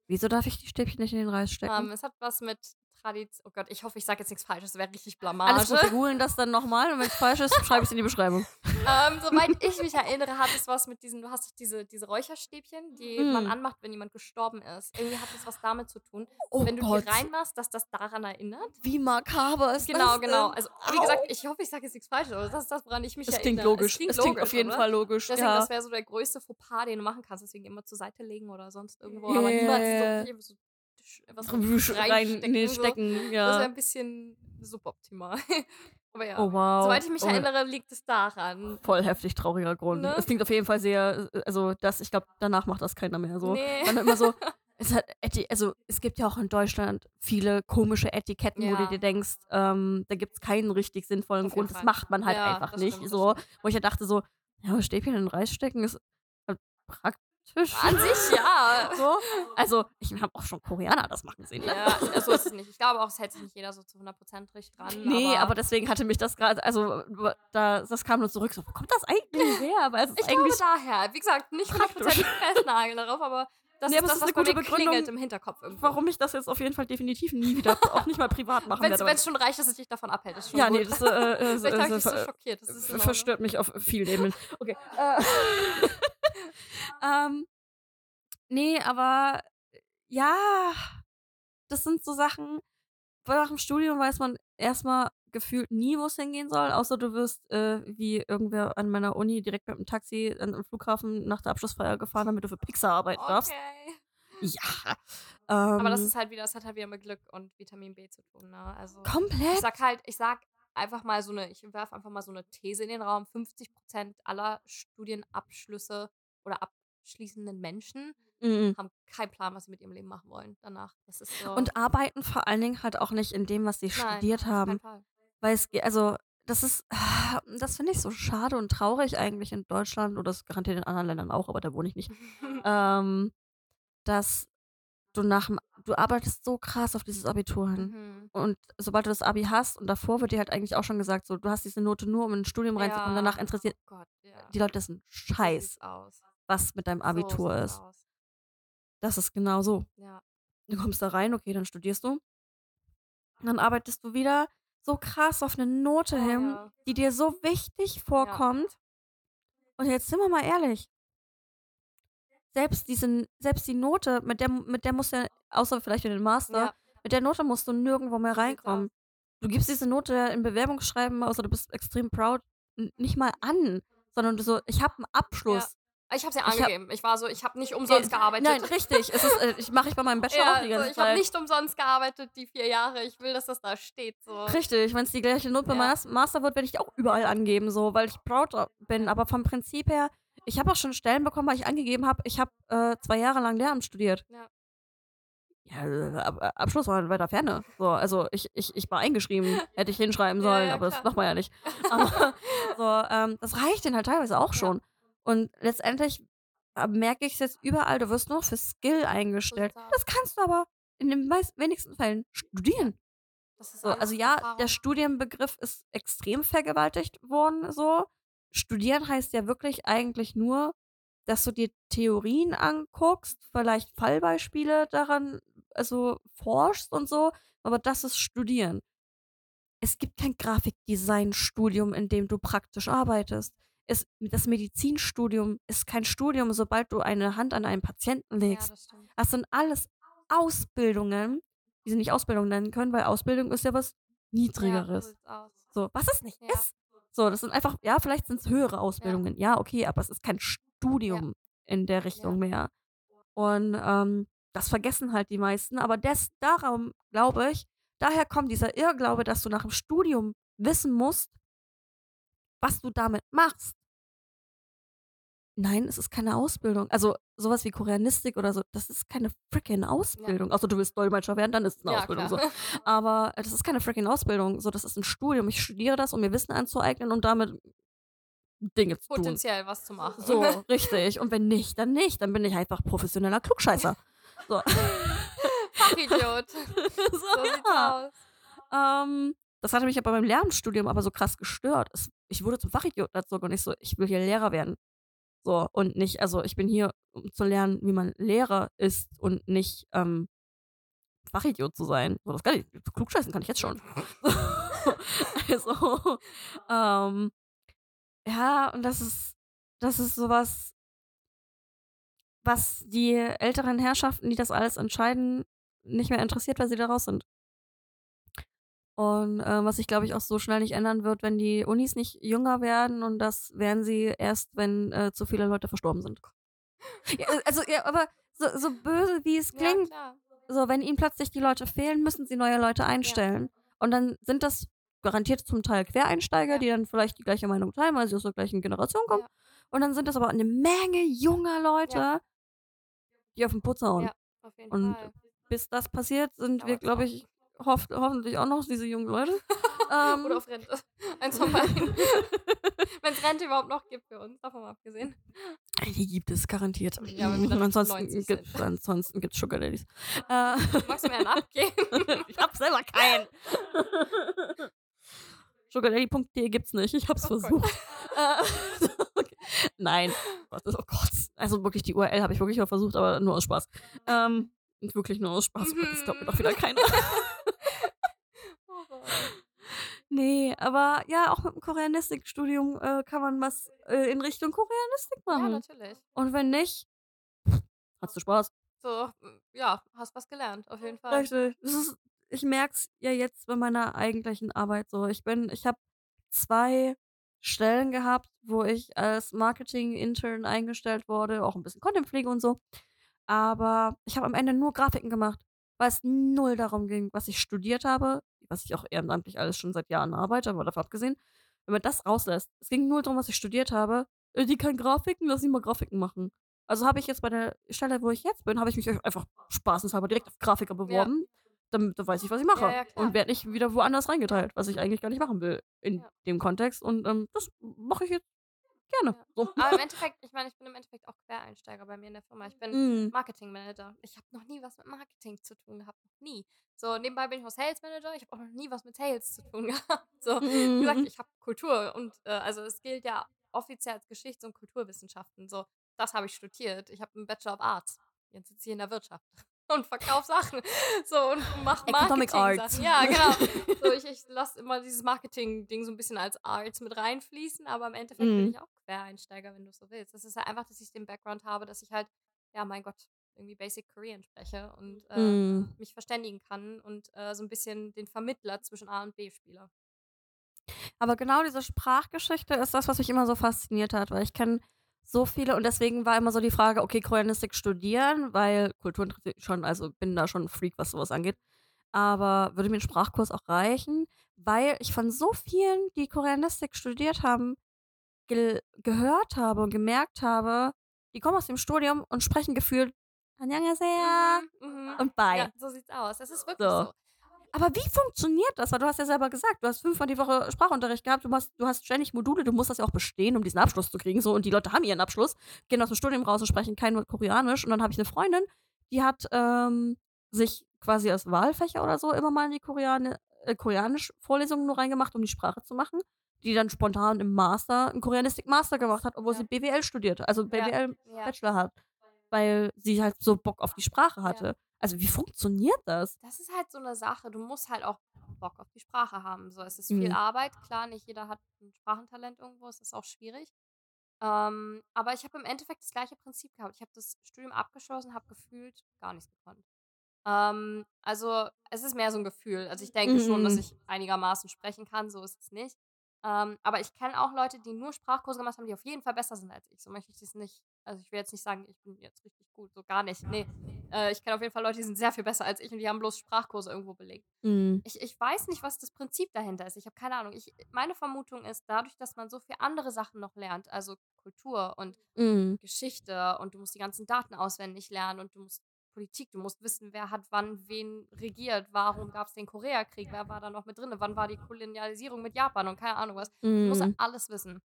Wieso darf ich die Stäbchen nicht in den Reis stecken? ähm, es hat was mit Tradition. Oh Gott, ich hoffe, ich sage jetzt nichts Falsches. Das wäre richtig Alles Blamage. gut, wir googeln das dann nochmal und wenn es falsch ist, schreibe ich es in die Beschreibung. ähm, soweit ich mich erinnere, hat es was mit diesen, du hast diese, diese Räucherstäbchen, die man Mm. anmacht, wenn jemand gestorben ist. Irgendwie hat das was damit zu tun. Oh wenn du Gott, die reinmachst, dass das daran erinnert. wie makaber ist Genau, das genau. denn? Also, wie gesagt, ich hoffe, ich sage jetzt nichts Falsches, aber das ist das, woran ich mich Es klingt erinnere. logisch. Es klingt Es klingt logisch, auf jeden oder? Fall logisch. Deswegen, ja. das wäre so der größte Fauxpas, den du machen kannst. Deswegen immer zur Seite legen oder sonst irgendwo. Aber niemals so was Wusch, rein so. stecken, Das wäre ja. ein bisschen suboptimal. aber ja. Oh wow. Soweit ich mich oh, erinnere, liegt es daran. Voll heftig trauriger Grund. Ne? Es klingt auf jeden Fall sehr, äh, also das, ich glaube, danach macht das keiner mehr so. Nee. Dann immer so, es hat, also es gibt ja auch in Deutschland viele komische Etiketten, wo du Ja. dir denkst, ähm, da gibt es keinen richtig sinnvollen Auf Grund. Das macht man halt Ja, einfach das nicht. stimmt, das so, wo ich ja dachte so, ja, Stäbchen in den Reis stecken ist halt praktisch. An sich ja. so. Also ich habe auch schon Koreaner das machen sehen. Ne? Ja, so ist es nicht. Ich glaube auch, es hält sich nicht jeder so zu 100% richtig dran. Nee, aber, aber deswegen hatte mich das gerade, also da, das kam nur zurück, so, wo kommt das eigentlich her? Weil es ist ich glaube eigentlich daher. Wie gesagt, nicht praktisch. 100% festnageln darauf, aber das Nee, ist aber es das, ist eine gute Begründung, klingelt im Hinterkopf irgendwo. warum ich das jetzt auf jeden Fall definitiv nie wieder, auch nicht mal privat machen Wenn werde. es schon reicht, dass es dich davon abhält, ist schon ja, gut. nee, das äh, äh, ich äh, dich so ver- schockiert. Das ist verstört mich auf vielen Ebenen. Okay. Äh, ähm, nee, aber ja, das sind so Sachen, nach dem Studium weiß man erstmal gefühlt nie, wo es hingehen soll, außer du wirst äh, wie irgendwer an meiner Uni direkt mit dem Taxi an den Flughafen nach der Abschlussfeier gefahren, damit du für Pixar arbeiten darfst. Okay. Ja. Aber das Ähm, ist halt wieder, das hat halt wieder mit Glück und Vitamin B zu tun. Ne? Also ich komplett. sag halt, ich sag einfach mal so eine, ich werfe einfach mal so eine These in den Raum: 50% aller Studienabschlüsse oder abschließenden Menschen Mhm. haben keinen Plan, was sie mit ihrem Leben machen wollen danach. So. Und arbeiten vor allen Dingen halt auch nicht in dem, was sie Nein, studiert haben. Weil es geht, also, das ist, das finde ich so schade und traurig eigentlich in Deutschland oder das garantiert in anderen Ländern auch, aber da wohne ich nicht, ähm, dass du nach dem, du arbeitest so krass auf dieses Abitur hin. Mhm. Und sobald du das Abi hast und davor wird dir halt eigentlich auch schon gesagt, so, du hast diese Note nur, um in ein Studium reinzukommen, danach interessiert Oh Gott, ja. die Leute das ein Scheiß, aus. Was mit deinem So Abitur sieht's ist. aus. Das ist genau so. Ja. Du kommst da rein, okay, dann studierst du. Dann arbeitest du wieder so krass auf eine Note Oh, hin, ja. die dir so wichtig vorkommt. Und jetzt sind wir mal ehrlich. Selbst, diesen, selbst die Note, mit der, mit der musst du, ja- außer vielleicht in den Master, Ja. mit der Note musst du nirgendwo mehr So reinkommen. Du gibst diese Note im Bewerbungsschreiben, außer du bist extrem proud, nicht mal an, sondern du so, ich habe einen Abschluss. Ich habe es ja Ich hab- angegeben. Ich war so, ich habe nicht umsonst gearbeitet. Nein, richtig. Es ist, äh, ich mache ich bei meinem Bachelor auch Ja, die so, ganze ich habe Zeit. nicht umsonst gearbeitet, die vier Jahre. Ich will, dass das da steht. So. Richtig, wenn es die gleiche Note Ja. Mas- Master wird, werde ich die auch überall angeben, so, weil ich proud bin. Aber vom Prinzip her, ich habe auch schon Stellen bekommen, weil ich angegeben habe, ich habe äh, zwei Jahre lang Lehramt studiert. Ja. Ja, Ab äh, Abschluss war in weiter Ferne. So, also ich ich ich war eingeschrieben, hätte ich hinschreiben Ja, sollen, ja, aber das macht man ja nicht. Aber so, ähm, das reicht denen halt teilweise auch Ja. schon. Und letztendlich, äh, merke ich's jetzt überall, du wirst nur für Skill eingestellt. aus. Das kannst du aber in den meist wenigsten Fällen studieren. Das ist So, also ja, Erfahrung. der Studienbegriff ist extrem vergewaltigt worden so. Studieren heißt ja wirklich eigentlich nur, dass du dir Theorien anguckst, vielleicht Fallbeispiele daran also forschst und so, aber das ist Studieren. Es gibt kein Grafikdesign-Studium, in dem du praktisch arbeitest. Es das Medizinstudium ist kein Studium, sobald du eine Hand an einen Patienten Ja, legst. das stimmt. Das sind alles Ausbildungen, die sie nicht Ausbildung nennen können, weil Ausbildung ist ja was Ja, Niedrigeres. aus. So, was es nicht Ja. ist. So, das sind einfach ja, vielleicht sind's höhere Ausbildungen. Ja, okay, aber es ist kein Ja. Studium in der Richtung mehr. Und, ähm, das vergessen halt die meisten, aber des darum glaube ich daher kommt dieser Irrglaube, dass du nach dem Studium wissen musst was du damit machst. Nein, es ist keine Ausbildung. Also, so was wie Koreanistik oder so, das ist keine freaking Ausbildung. Außer du willst Dolmetscher werden, dann ist es 'ne Ja, Ausbildung klar. so. Aber, äh, das ist keine freaking Ausbildung. So, das ist 'n Studium. Ich studiere das, um mir Wissen anzueignen und damit Dinge zu tun. Potenziell was zu machen. So, richtig. Und wenn nicht, dann nicht. Dann bin ich einfach professioneller Klugscheißer. So. Fachidiot. So, So sieht's ja. aus. Ähm, das hatte mich ja bei meinem Lehramtsstudium aber so krass gestört. Es ich wurde zum Fachidioten erzogen und ich so: „Ich will hier Lehrer werden.“ So, und nicht also, ich bin hier, um zu lernen, wie man Lehrer ist und nicht, ähm, Fachidiot zu sein. So, das kann ich klugscheißen kann ich jetzt schon. Also, ähm, ja, und das ist das ist so was was die älteren Herrschaften, die das alles entscheiden, nicht mehr interessiert, weil sie da raus sind. Und, äh, was sich, glaube ich, auch so schnell nicht ändern wird, wenn die Unis nicht jünger werden und das werden sie erst, wenn, äh, zu viele Leute verstorben sind. Ja, also, ja, aber so so böse, wie es Ja, klingt, klar. so, wenn ihnen plötzlich die Leute fehlen, müssen sie neue Leute Ja. einstellen. Und dann sind das garantiert zum Teil Quereinsteiger, Ja. die dann vielleicht die gleiche Meinung teilen, weil sie aus der gleichen Generation kommen. Ja. Und dann sind das aber 'ne Menge junger Leute, Ja. die auf 'n Putz hauen. Ja, Und Fall. bis das passiert, sind wir, glaube ich, hoff hoffentlich auch noch diese jungen Leute. Ähm. Oder auf Rente. Eins von beiden. Wenn's Rente überhaupt noch gibt für uns, davon mal abgesehen. Die gibt es garantiert. Ja, wenn wir dann ansonsten 90 gibt gibt's Sugar Daddies. Äh. Magst du mir einen abgeben? Ich habe selber keinen. Sugardaddy.de gibt's nicht. Ich habe es Oh versucht. Äh, okay. Nein. Gott, oh Gott. Also wirklich, die URL habe ich wirklich mal versucht, aber nur aus Spaß. Ähm, wirklich nur aus Spaß. Das glaubt mir doch wieder keiner. Horror. Ne, aber ja, auch mit dem Koreanistikstudium, äh, kann man was, äh, in Richtung Koreanistik Ja, machen. natürlich. Und wenn nicht, hattest du Spaß. So, hm, ja, hast was gelernt, auf jeden Fall. Richtig. Das ist ich merke es ja jetzt bei meiner eigentlichen Arbeit so. Ich bin ich habe 2 Stellen gehabt, wo ich als Marketing-Intern eingestellt wurde, auch 'n bisschen Contentpflege und so. Aber ich habe am Ende nur Grafiken gemacht, weil es null darum ging, was ich studiert habe, was ich auch ehrenamtlich alles schon seit Jahren arbeite, aber davon abgesehen, wenn man das rauslässt. Es ging nur drum, was ich studiert habe. „Äh, die kann Grafiken, lass sie mal Grafiken machen.“ Also, habe ich jetzt bei der Stelle, wo ich jetzt bin habe ich mich ei einfach spaßeshalber direkt auf Grafiker Ja. beworben, damit da weiß ich, was ich mache. Ja, ja, und werde nicht wieder woanders reingeteilt, was ich eigentlich gar nicht machen will in Ja. dem Kontext. Und, ähm, das mache ich jetzt gerne. So. Aber im Endeffekt ich meine, ich bin im Endeffekt auch Quereinsteiger bei mir in der Firma. Ich bin Mhm. Marketingmanager. Ich habe noch nie was mit Marketing zu tun gehabt, noch nie. So, nebenbei bin ich auch Sales Manager. Ich habe auch noch nie was mit Sales zu tun gehabt. So, wie gesagt, Mhm. ich habe Kultur und, äh, also, es gilt ja offiziell als Geschichts und Kulturwissenschaften. So, das habe ich studiert. Ich habe 'n Bachelor of Arts. Jetzt sitze ich in der Wirtschaft und verkaufe Sachen. So, und mache Economic Arts. Marketing-Sachen. Ja, genau. So, ich ich lasse immer dieses Marketing-Ding so 'n bisschen als Arts mit reinfließen, aber im Endeffekt bin Mhm. ich auch Quereinsteiger, wenn du so willst. Das ist halt einfach, dass ich den Background habe, dass ich halt, ja, mein Gott, irgendwie Basic Korean spreche und, äh, Mhm. mich verständigen kann und, äh, so 'n bisschen den Vermittler zwischen A und B spiele. Aber genau diese Sprachgeschichte ist das, was mich immer so fasziniert hat, weil ich kenne so viele und deswegen war immer so die Frage, okay, Koreanistik studieren, weil Kultur interessiert schon, also bin da schon 'n Freak, was so was angeht. Aber würde mir 'n Sprachkurs auch reichen, weil ich von so vielen, die Koreanistik studiert haben, gel gehört habe und gemerkt habe, die kommen aus dem Studium und sprechen gefühlt Annyeonghaseyo Mhm, mhm. und bye. Ja, so sieht's aus. Das ist wirklich So. so. Aber wie funktioniert das? Weil du hast ja selber gesagt, du hast fünfmal die Woche Sprachunterricht gehabt, du hast, du hast ständig Module, du musst das ja auch bestehen, um diesen Abschluss zu kriegen. So, und die Leute haben ihren Abschluss, gehen aus dem Studium raus und sprechen kein Wort Koreanisch. Und dann habe ich eine Freundin, die hat ähm, sich quasi als Wahlfächer oder so immer mal in die Koreane, äh, Koreanisch-Vorlesungen nur reingemacht, um die Sprache zu machen. Die dann spontan im Master, einen Koreanistik-Master gemacht hat, obwohl Ja. sie BWL studierte, also Ja, BWL ja. Bachelor hat, weil sie halt so Bock auf die Sprache hatte. Also wie funktioniert das? Das ist halt so eine Sache. Du musst halt auch Bock auf die Sprache haben. So, es ist viel Mhm. Arbeit. Klar, nicht jeder hat ein Sprachentalent irgendwo. Es ist auch schwierig. Ähm, aber ich habe im Endeffekt das gleiche Prinzip gehabt. Ich habe das Studium abgeschlossen, habe gefühlt gar nichts gekonnt. Ähm, also es ist mehr so ein Gefühl. Also ich denke schon, dass Mhm. ich einigermaßen sprechen kann. So ist es nicht. Ähm, aber ich kenne auch Leute, die nur Sprachkurse gemacht haben, die auf jeden Fall besser sind als ich. So möchte ich das nicht. Also ich will jetzt nicht sagen, ich bin jetzt richtig gut. So gar nicht. Nee. Äh, ich kenne auf jeden Fall Leute, die sind sehr viel besser als ich und die haben bloß Sprachkurse irgendwo belegt. Mhm. Ich, ich weiß nicht, was das Prinzip dahinter ist. Ich habe keine Ahnung. Ich, meine Vermutung ist, dadurch, dass man so viele andere Sachen noch lernt, also Kultur und Mhm. Geschichte und du musst die ganzen Daten auswendig lernen und du musst Politik, du musst wissen, wer hat wann wen regiert, warum gab es den Koreakrieg, wer war da noch mit drin, wann war die Kolonialisierung mit Japan und keine Ahnung was. Du musst Mhm. alles wissen.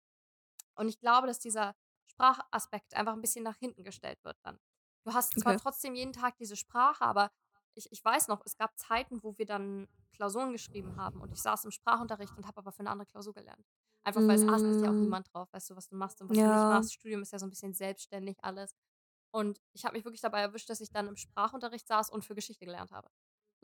Und ich glaube, dass dieser Sprachaspekt einfach ein bisschen nach hinten gestellt wird dann. Du hast zwar Okay. trotzdem jeden Tag diese Sprache, aber ich, ich weiß noch, es gab Zeiten, wo wir dann Klausuren geschrieben haben und ich saß im Sprachunterricht und habe aber für eine andere Klausur gelernt. Einfach weil es achtet ja auch Mm. niemand drauf, weißt du, was du machst und was du nicht Ja. machst. Studium ist ja so ein bisschen selbstständig alles. Und ich habe mich wirklich dabei erwischt, dass ich dann im Sprachunterricht saß und für Geschichte gelernt habe.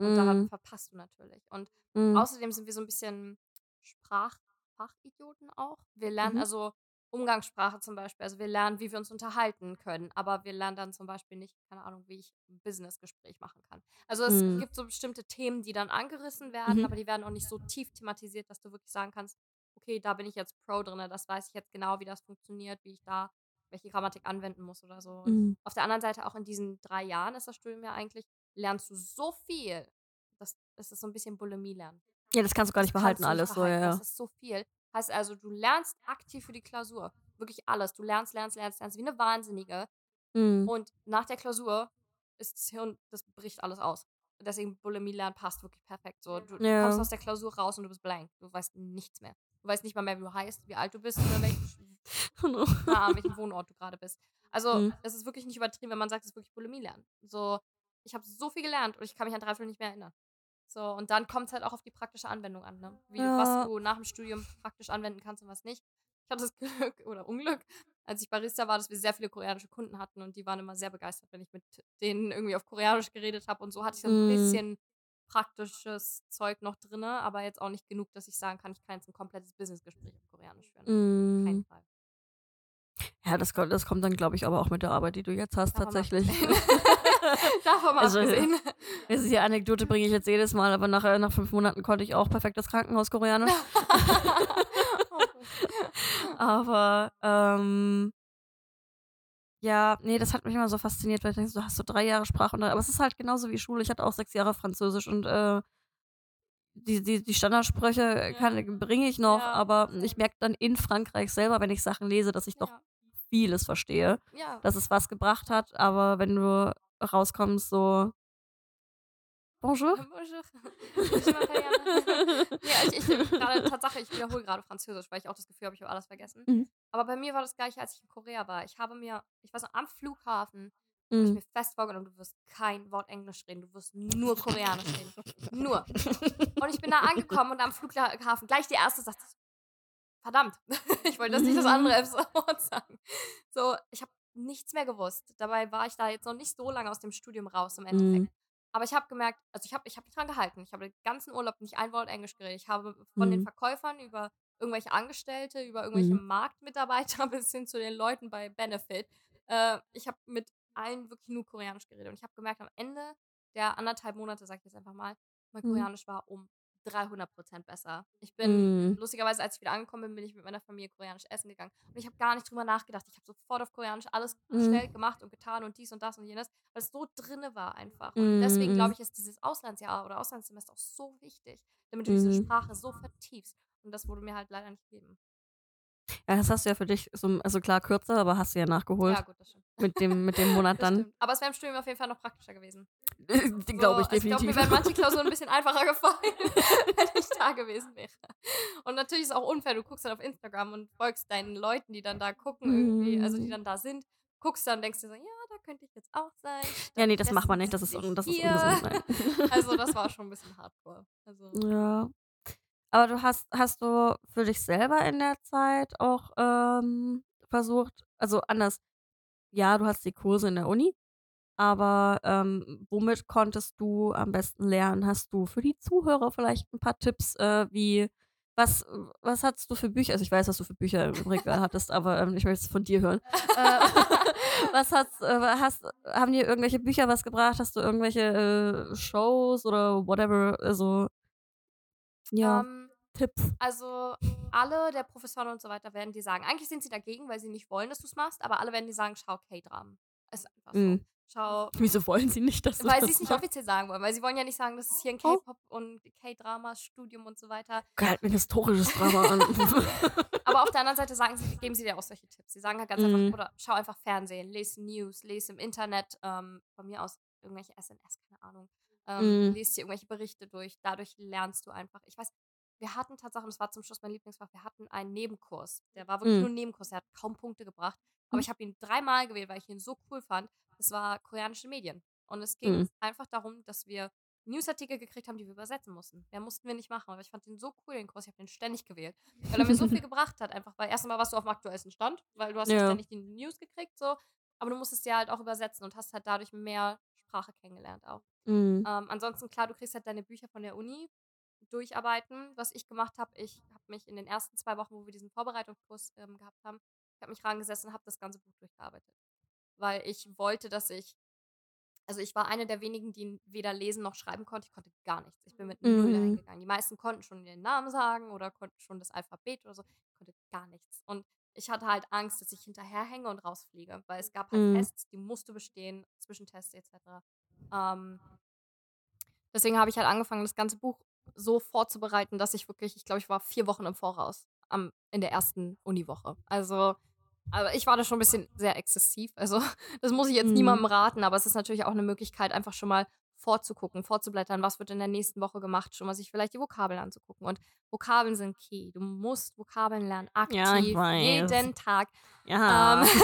Und daran Mhm. verpasst du natürlich. Und Mhm. Außerdem sind wir so ein bisschen Sprachfachidioten auch. Wir lernen Mhm. also Umgangssprache zum Beispiel. Also wir lernen, wie wir uns unterhalten können. Aber wir lernen dann zum Beispiel nicht, keine Ahnung, wie ich ein Businessgespräch machen kann. Also es Mhm. gibt so bestimmte Themen, die dann angerissen werden, Mhm. aber die werden auch nicht so tief thematisiert, dass du wirklich sagen kannst, okay, da bin ich jetzt Pro drin, das weiß ich jetzt genau, wie das funktioniert, wie ich da welche Grammatik anwenden muss oder so. Mhm. auf der anderen Seite, auch in diesen drei Jahren ist das Studium ja eigentlich, lernst du so viel. Das, das ist so ein bisschen Bulimie lernen. Ja, das kannst du gar Das nicht kannst behalten, du nicht alles so, behalten. ja. Das ist so viel. Heißt also, du lernst aktiv für die Klausur. Wirklich alles. Du lernst, lernst, lernst, lernst wie eine Wahnsinnige. Mhm. Und nach der Klausur ist das Hirn, das bricht alles aus. Deswegen Bulimie lernen passt wirklich perfekt. So, du, du Ja. kommst aus der Klausur raus und du bist blank. Du weißt nichts mehr. Du weißt nicht mal mehr, wie du heißt, wie alt du bist oder welchen, Oh no. Ahnung, welchen Wohnort du gerade bist. Also, Mhm. es ist wirklich nicht übertrieben, wenn man sagt, es ist wirklich Bulimie lernen. So, ich habe so viel gelernt und ich kann mich an drei Viertel nicht mehr erinnern. So, und dann kommt es halt auch auf die praktische Anwendung an, ne? Wie, Ja. was du nach dem Studium praktisch anwenden kannst und was nicht. Ich hatte das Glück oder Unglück, als ich Barista war, dass wir sehr viele koreanische Kunden hatten und die waren immer sehr begeistert, wenn ich mit denen irgendwie auf Koreanisch geredet habe und so hatte ich dann ein Mhm. bisschen praktisches Zeug noch drin, aber jetzt auch nicht genug, dass ich sagen kann, ich kann jetzt ein komplettes Businessgespräch auf Koreanisch führen. Auf keinen Mhm. Fall. Ja, das kommt, das kommt dann, glaube ich, aber auch mit der Arbeit, die du jetzt hast, Davon tatsächlich. Davon mal Also, abgesehen. Also die Anekdote bringe ich jetzt jedes Mal, aber nach, nach fünf Monaten konnte ich auch perfekt das Krankenhaus Koreanisch. aber ähm, ja, nee, das hat mich immer so fasziniert, weil ich denke, du hast so drei Jahre Sprachunterricht, aber es ist halt genauso wie Schule. Ich hatte auch sechs Jahre Französisch und äh, die, die, die Standardsprüche kann, bringe ich noch, Ja, aber ich merke dann in Frankreich selber, wenn ich Sachen lese, dass ich doch Ja. vieles verstehe, Ja. dass es was gebracht hat, aber wenn du rauskommst, so Bonjour. Bonjour. Jana. ja, ich, ich gerade Tatsache, ich wiederhole gerade Französisch, weil ich auch das Gefühl habe, ich habe alles vergessen. Mhm. Aber bei mir war das gleiche, als ich in Korea war. Ich habe mir, ich weiß noch, am Flughafen habe ich Mhm. mir fest vorgenommen, du wirst kein Wort Englisch reden, du wirst nur Koreanisch reden. Nur. Und ich bin da angekommen und am Flughafen gleich die erste sagt, verdammt, ich wollte das nicht das andere Wort sagen. So, ich habe nichts mehr gewusst. Dabei war ich da jetzt noch nicht so lange aus dem Studium raus im Endeffekt. Mhm. Aber ich habe gemerkt, also ich habe ich hab mich dran gehalten. Ich habe den ganzen Urlaub nicht ein Wort Englisch geredet. Ich habe von den Mhm. Verkäufern über irgendwelche Angestellte, über irgendwelche Mhm. Marktmitarbeiter bis hin zu den Leuten bei Benefit. Äh, ich habe mit allen wirklich nur Koreanisch geredet. Und ich habe gemerkt, am Ende der anderthalb Monate, sag ich jetzt einfach mal, mein Mhm. Koreanisch war um 300% besser. Ich bin, Mhm. lustigerweise, als ich wieder angekommen bin, bin ich mit meiner Familie koreanisch essen gegangen. Und ich habe gar nicht drüber nachgedacht. Ich habe sofort auf Koreanisch alles Mhm. schnell gemacht und getan und dies und das und jenes, weil es so drinne war einfach. Und deswegen Mhm. glaube ich, ist dieses Auslandsjahr oder Auslandssemester auch so wichtig, damit du diese Mhm. Sprache so vertiefst. Und das wurde mir halt leider nicht gegeben. Ja, das hast du ja für dich, so, also klar kürzer, aber hast du ja nachgeholt. Ja, gut, das stimmt. mit dem, mit dem Monat dann. stimmt. Aber es wäre im Studium auf jeden Fall noch praktischer gewesen. Glaube ich So, also Ich glaube, mir definitiv. wären manche Klausuren ein bisschen einfacher gefallen, wenn ich da gewesen wäre. Und natürlich ist es auch unfair, du guckst dann auf Instagram und folgst deinen Leuten, die dann da gucken, irgendwie, also die Mhm. dann da sind, guckst dann und denkst dir so, ja, da könnte ich jetzt auch sein. ja, nee, das macht man nicht. Das ist, un- das ist ungesund. Nein. Also das war schon ein bisschen hardcore. Also, Ja. Aber du hast, hast du für dich selber in der Zeit auch ähm, versucht, also anders, ja, du hast die Kurse in der Uni, aber ähm, womit konntest du am besten lernen? Hast du für die Zuhörer vielleicht ein paar Tipps, äh, wie, was, was hattest du für Bücher? Also ich weiß, was du für Bücher im Regal hattest, aber ähm, ich möchte es von dir hören. Äh, was hast, äh, hast, haben dir irgendwelche Bücher was gebracht? Hast du irgendwelche äh, Shows oder whatever? Also, ja, ähm, Tipps. also alle der Professoren und so weiter werden dir sagen, eigentlich sind sie dagegen, weil sie nicht wollen, dass du es machst, aber alle werden dir sagen, schau K-Dramen. Ist einfach so. Mhm. Schau Wieso wollen sie nicht, dass du Weil das sie es nicht offiziell sagen wollen, weil sie wollen ja nicht sagen, das ist hier ein Oh. K-Pop und K-Drama-Studium und so weiter. Halt ein historisches Drama an. Aber auf der anderen Seite sagen sie, geben sie dir auch solche Tipps. Sie sagen halt ganz Mhm. einfach, oder schau einfach Fernsehen, lese News, lese im Internet, ähm, von mir aus irgendwelche SNS, keine Ahnung. Ähm, Mhm. Lese dir irgendwelche Berichte durch. Dadurch lernst du einfach. Ich weiß, wir hatten tatsächlich, und das war zum Schluss mein Lieblingsfach, wir hatten einen Nebenkurs. Der war wirklich Mhm. nur ein Nebenkurs, der hat kaum Punkte gebracht. Aber Mhm. ich habe ihn dreimal gewählt, weil ich ihn so cool fand. Das war koreanische Medien. Und es ging Mhm. einfach darum, dass wir Newsartikel gekriegt haben, die wir übersetzen mussten. Mehr mussten wir nicht machen, aber ich fand den so cool, den Kurs. Ich habe den ständig gewählt, weil er mir so viel gebracht hat. Einfach, weil erstmal warst du auf dem aktuellsten Stand, weil du hast ja Ja. ständig die News gekriegt, so. Aber du musstest ja halt auch übersetzen und hast halt dadurch mehr Sprache kennengelernt auch. Mhm. Ähm, ansonsten, klar, du kriegst halt deine Bücher von der Uni durcharbeiten. Was ich gemacht habe, ich habe mich in den ersten zwei Wochen, wo wir diesen Vorbereitungskurs ähm, gehabt haben, ich habe mich rangesessen und habe das ganze Buch durchgearbeitet. Weil ich wollte, dass ich, also ich war eine der wenigen, die weder lesen noch schreiben konnte. Ich konnte gar nichts. Ich bin mit null Mhm. dahin gegangen. Die meisten konnten schon den Namen sagen oder konnten schon das Alphabet oder so. Ich konnte gar nichts. Und ich hatte halt Angst, dass ich hinterherhänge und rausfliege, weil es gab halt Mhm. Tests, die musst du bestehen, Zwischentests etc. Ähm, deswegen habe ich halt angefangen, das ganze Buch so vorzubereiten, dass ich wirklich, ich glaube, ich war vier Wochen im Voraus am, in der ersten Uniwoche. Also, aber ich war da schon ein bisschen sehr exzessiv. Also, das muss ich jetzt Mhm. niemandem raten, aber es ist natürlich auch eine Möglichkeit, einfach schon mal vorzugucken, vorzublättern, was wird in der nächsten Woche gemacht, schon mal sich vielleicht die Vokabeln anzugucken. Und Vokabeln sind key. Du musst Vokabeln lernen, aktiv, Ja, jeden Tag. Ja.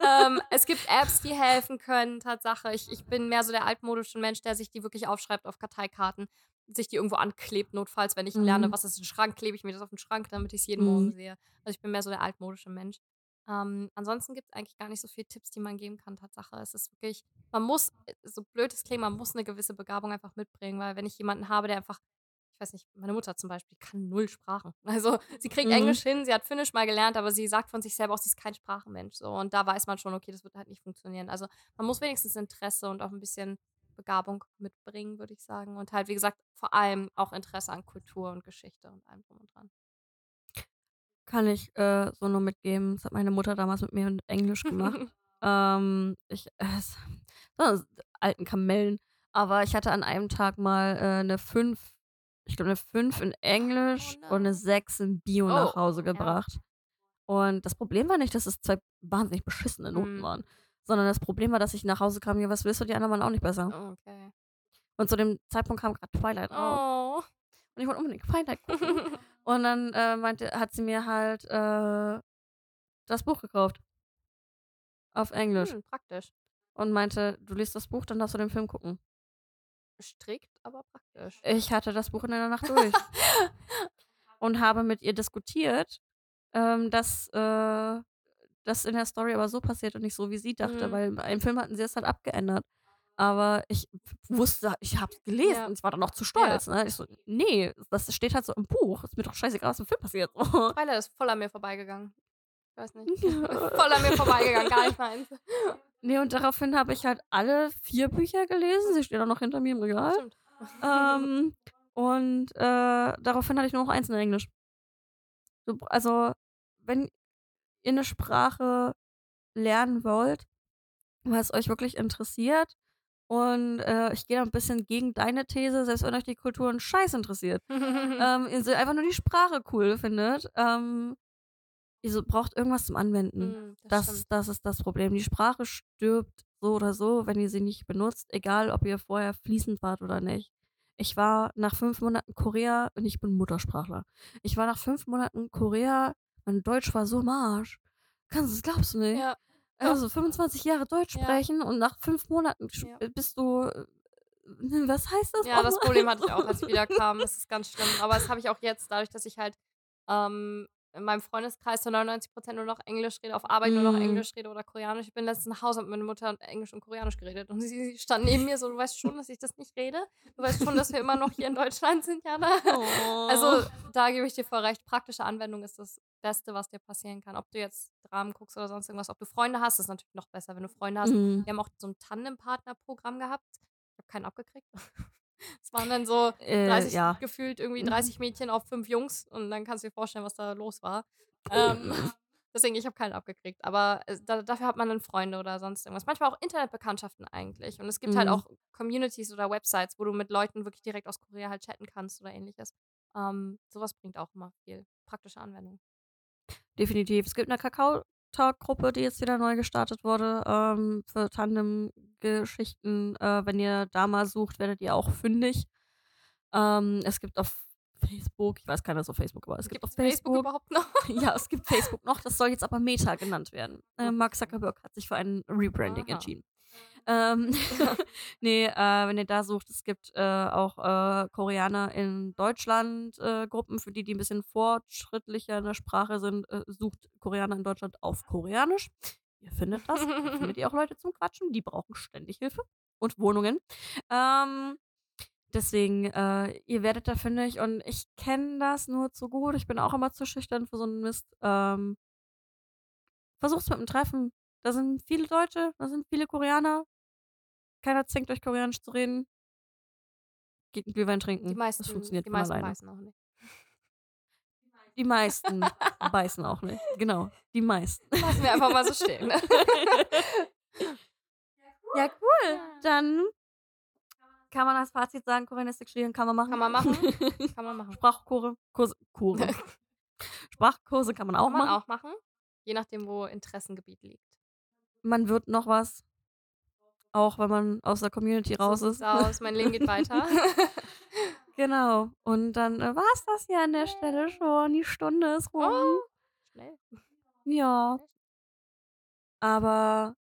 Ähm, ähm, es gibt Apps, die helfen können, Tatsache. Ich, ich bin mehr so der altmodische Mensch, der sich die wirklich aufschreibt auf Karteikarten, sich die irgendwo anklebt, notfalls, wenn ich lerne, Mhm. was ist ein Schrank, klebe ich mir das auf den Schrank, damit ich es jeden Morgen Mhm. sehe. Also ich bin mehr so der altmodische Mensch. Ähm, ansonsten gibt es eigentlich gar nicht so viele Tipps, die man geben kann, Tatsache. Es ist wirklich, man muss, äh, so blöd es klingt, man muss eine gewisse Begabung einfach mitbringen, weil wenn ich jemanden habe, der einfach ich weiß nicht, meine Mutter zum Beispiel kann null Sprachen. Also sie kriegt Mhm. Englisch hin, sie hat Finnisch mal gelernt, aber sie sagt von sich selber auch, sie ist kein Sprachenmensch. So. Und da weiß man schon, okay, das wird halt nicht funktionieren. Also man muss wenigstens Interesse und auch ein bisschen Begabung mitbringen, würde ich sagen. Und halt, wie gesagt, vor allem auch Interesse an Kultur und Geschichte und allem drum und dran. Kann ich äh, so nur mitgeben. Das hat meine Mutter damals mit mir in Englisch gemacht. ähm, ich, äh, so alten Kamellen. Aber ich hatte an einem Tag mal äh, eine 5, ich glaube eine 5 in Englisch Oh, und eine 6 in Bio nach Oh, Hause ja. gebracht. Und das Problem war nicht, dass es zwei wahnsinnig beschissene Noten Mhm. waren, sondern das Problem war, dass ich nach Hause kam, ja, was willst du, die anderen waren auch nicht besser. Okay. Und zu dem Zeitpunkt kam gerade Twilight raus. Oh. Und ich wollte unbedingt Twilight gucken. Und dann äh, meinte, hat sie mir halt äh, das Buch gekauft. Auf Englisch. hm, praktisch. Und meinte, du liest das Buch, dann darfst du den Film gucken. Strikt, aber praktisch. Ich hatte das Buch in einer Nacht durch. und habe mit ihr diskutiert, ähm, dass äh, das in der Story aber so passiert und nicht so, wie sie dachte. Mhm. Weil im Film hatten sie es halt abgeändert. Aber ich wusste, ich habe es gelesen Ja. und ich war dann noch zu stolz. Ne? Ich so, nee, das steht halt so im Buch. Ist mir doch scheißegal, was im Film passiert. Twilight ist voll an mir vorbeigegangen. Ich weiß nicht. voll an mir vorbeigegangen, gar nicht meins. Nee, und daraufhin habe ich halt alle vier Bücher gelesen. Sie stehen auch noch hinter mir im Regal. Ähm, und äh, daraufhin hatte ich nur noch eins in Englisch. So, also, wenn ihr eine Sprache lernen wollt, was euch wirklich interessiert, und äh, ich gehe da ein bisschen gegen deine These, selbst wenn euch die Kultur einen Scheiß interessiert, ähm, ihr einfach nur die Sprache cool findet, ähm, Ihr braucht irgendwas zum Anwenden. Mm, das Das, das ist das Problem. Die Sprache stirbt so oder so, wenn ihr sie nicht benutzt, egal ob ihr vorher fließend wart oder nicht. Ich war nach fünf Monaten Korea und ich bin Muttersprachler. Ich war nach fünf Monaten Korea, mein Deutsch war so marsch. Kannst du das glaubst du nicht? Ja. Also 25 Jahre Deutsch sprechen und nach fünf Monaten bist du. äh, Was heißt das? Ja, das? Problem hatte ich auch, als ich wieder kam. Das ist ganz schlimm. Aber das habe ich auch jetzt, dadurch, dass ich halt ähm, in meinem Freundeskreis zu 99% nur noch Englisch rede, auf Arbeit nur noch Mm. Englisch rede oder Koreanisch. Ich bin letztens nach Hause und meine Mutter hat Englisch und Koreanisch geredet. Und sie stand neben mir so, du weißt schon, dass ich das nicht rede. Du weißt schon, dass wir immer noch hier in Deutschland sind, Jana. Oh. Also da gebe ich dir voll recht. Praktische Anwendung ist das Beste, was dir passieren kann. Ob du jetzt Dramen guckst oder sonst irgendwas, ob du Freunde hast, ist natürlich noch besser, wenn du Freunde hast. Mhm. Wir haben auch so ein Tandem-Partner-Programm gehabt. Ich habe keinen abgekriegt. Es waren dann so Äh, 30, ja. gefühlt irgendwie Mhm. 30 Mädchen auf fünf Jungs und dann kannst du dir vorstellen, was da los war. Ähm, deswegen, ich habe keinen abgekriegt. Aber äh, da, dafür hat man dann Freunde oder sonst irgendwas. Manchmal auch Internetbekanntschaften eigentlich. Und es gibt halt Mhm. auch Communities oder Websites, wo du mit Leuten wirklich direkt aus Korea halt chatten kannst oder ähnliches. Ähm, sowas bringt auch immer viel praktische Anwendung. Definitiv. Es gibt eine Kakao-Talk-Gruppe, die jetzt wieder neu gestartet wurde ähm, für Tandem-Geschichten. Äh, wenn ihr da mal sucht, werdet ihr auch fündig. Ähm, es gibt auf Facebook, ich weiß keiner auf Facebook, aber es gibt Gibt's auf Facebook. überhaupt noch? ja, es gibt Facebook noch. Das soll jetzt aber Meta genannt werden. Äh, Mark Zuckerberg hat sich für ein Rebranding Aha. entschieden. Ähm, nee, äh, wenn ihr da sucht, es gibt äh, auch äh, Koreaner in Deutschland äh, Gruppen, für die, die ein bisschen fortschrittlicher in der Sprache sind, äh, sucht Koreaner in Deutschland auf Koreanisch. Ihr findet das. Da findet ihr auch Leute zum Quatschen. Die brauchen ständig Hilfe und Wohnungen. Ähm, deswegen, äh, ihr werdet da fündig und ich kenne das nur zu gut. Ich bin auch immer zu schüchtern für so einen Mist. Ähm, versucht's mit dem Treffen. Da sind viele Deutsche, da sind viele Koreaner. Keiner zwingt euch Koreanisch zu reden. Geht einen Glühwein trinken. Die meisten, das funktioniert die meisten alleine. beißen auch nicht. Die meisten beißen auch nicht. Genau, die meisten. Lassen wir einfach mal so stehen. Ja, cool. Dann kann man als Fazit sagen, Koreanistik studieren kann man machen. Kann man machen. Kann man machen. Sprachkurse, Kurse, Kurse. Sprachkurse kann man auch Kann man machen. auch machen. Je nachdem, wo Interessengebiet liegt. Man wird noch was. Auch wenn man aus der Community raus so ist. aus. Mein Leben geht weiter. Genau. Und dann äh, war es das hier an der Stelle schon. Die Stunde ist rum. oh, schnell. Ja. Aber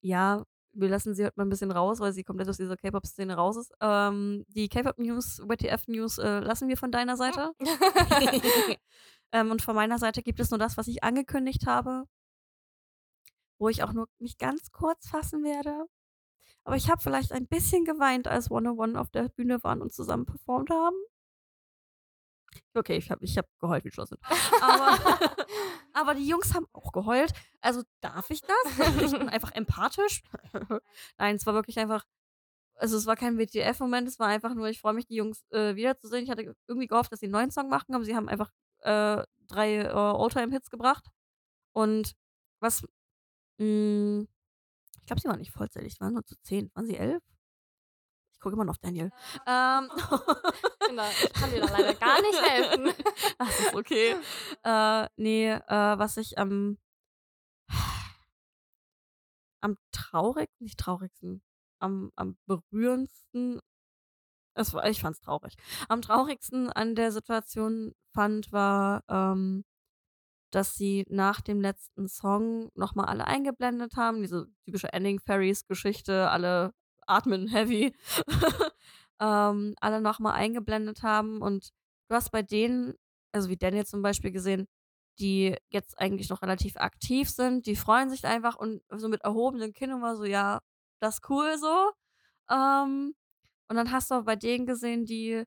ja, wir lassen sie heute mal ein bisschen raus, weil sie komplett aus dieser K-Pop-Szene raus ist. Ähm, die K-Pop-News, WTF-News äh, lassen wir von deiner Seite. ähm, und von meiner Seite gibt es nur das, was ich angekündigt habe. Wo ich auch nur mich ganz kurz fassen werde. Aber ich habe vielleicht ein bisschen geweint, als 101 auf der Bühne waren und zusammen performt haben. Okay, ich habe ich hab geheult wie Schloss. Aber, aber die Jungs haben auch geheult. Also darf ich das? Ich bin einfach empathisch. Nein, es war wirklich einfach. Also es war kein WTF-Moment, es war einfach nur, ich freue mich, die Jungs äh, wiederzusehen. Ich hatte irgendwie gehofft, dass sie einen neuen Song machen, aber sie haben einfach äh, drei äh, Alltime-Hits gebracht. Und was. Mh, ich glaube, sie waren nicht vollzählig, sie waren nur zu zehn. Waren sie elf? Ich gucke immer noch auf Daniel. Ähm, Kinder, ich kann dir da leider gar nicht helfen. Das ist okay. äh, nee, äh, was ich am am traurigsten, nicht traurigsten, am, am berührendsten, es war, ich fand's traurig. Am traurigsten an der Situation fand, war, ähm, dass sie nach dem letzten Song nochmal alle eingeblendet haben. Diese typische Ending Fairies Geschichte, alle atmen heavy. ähm, alle nochmal eingeblendet haben. Und du hast bei denen, also wie Daniel zum Beispiel gesehen, die jetzt eigentlich noch relativ aktiv sind, die freuen sich einfach und so mit erhobenen Kinn immer so, ja, das ist cool so. Ähm, und dann hast du auch bei denen gesehen, die äh,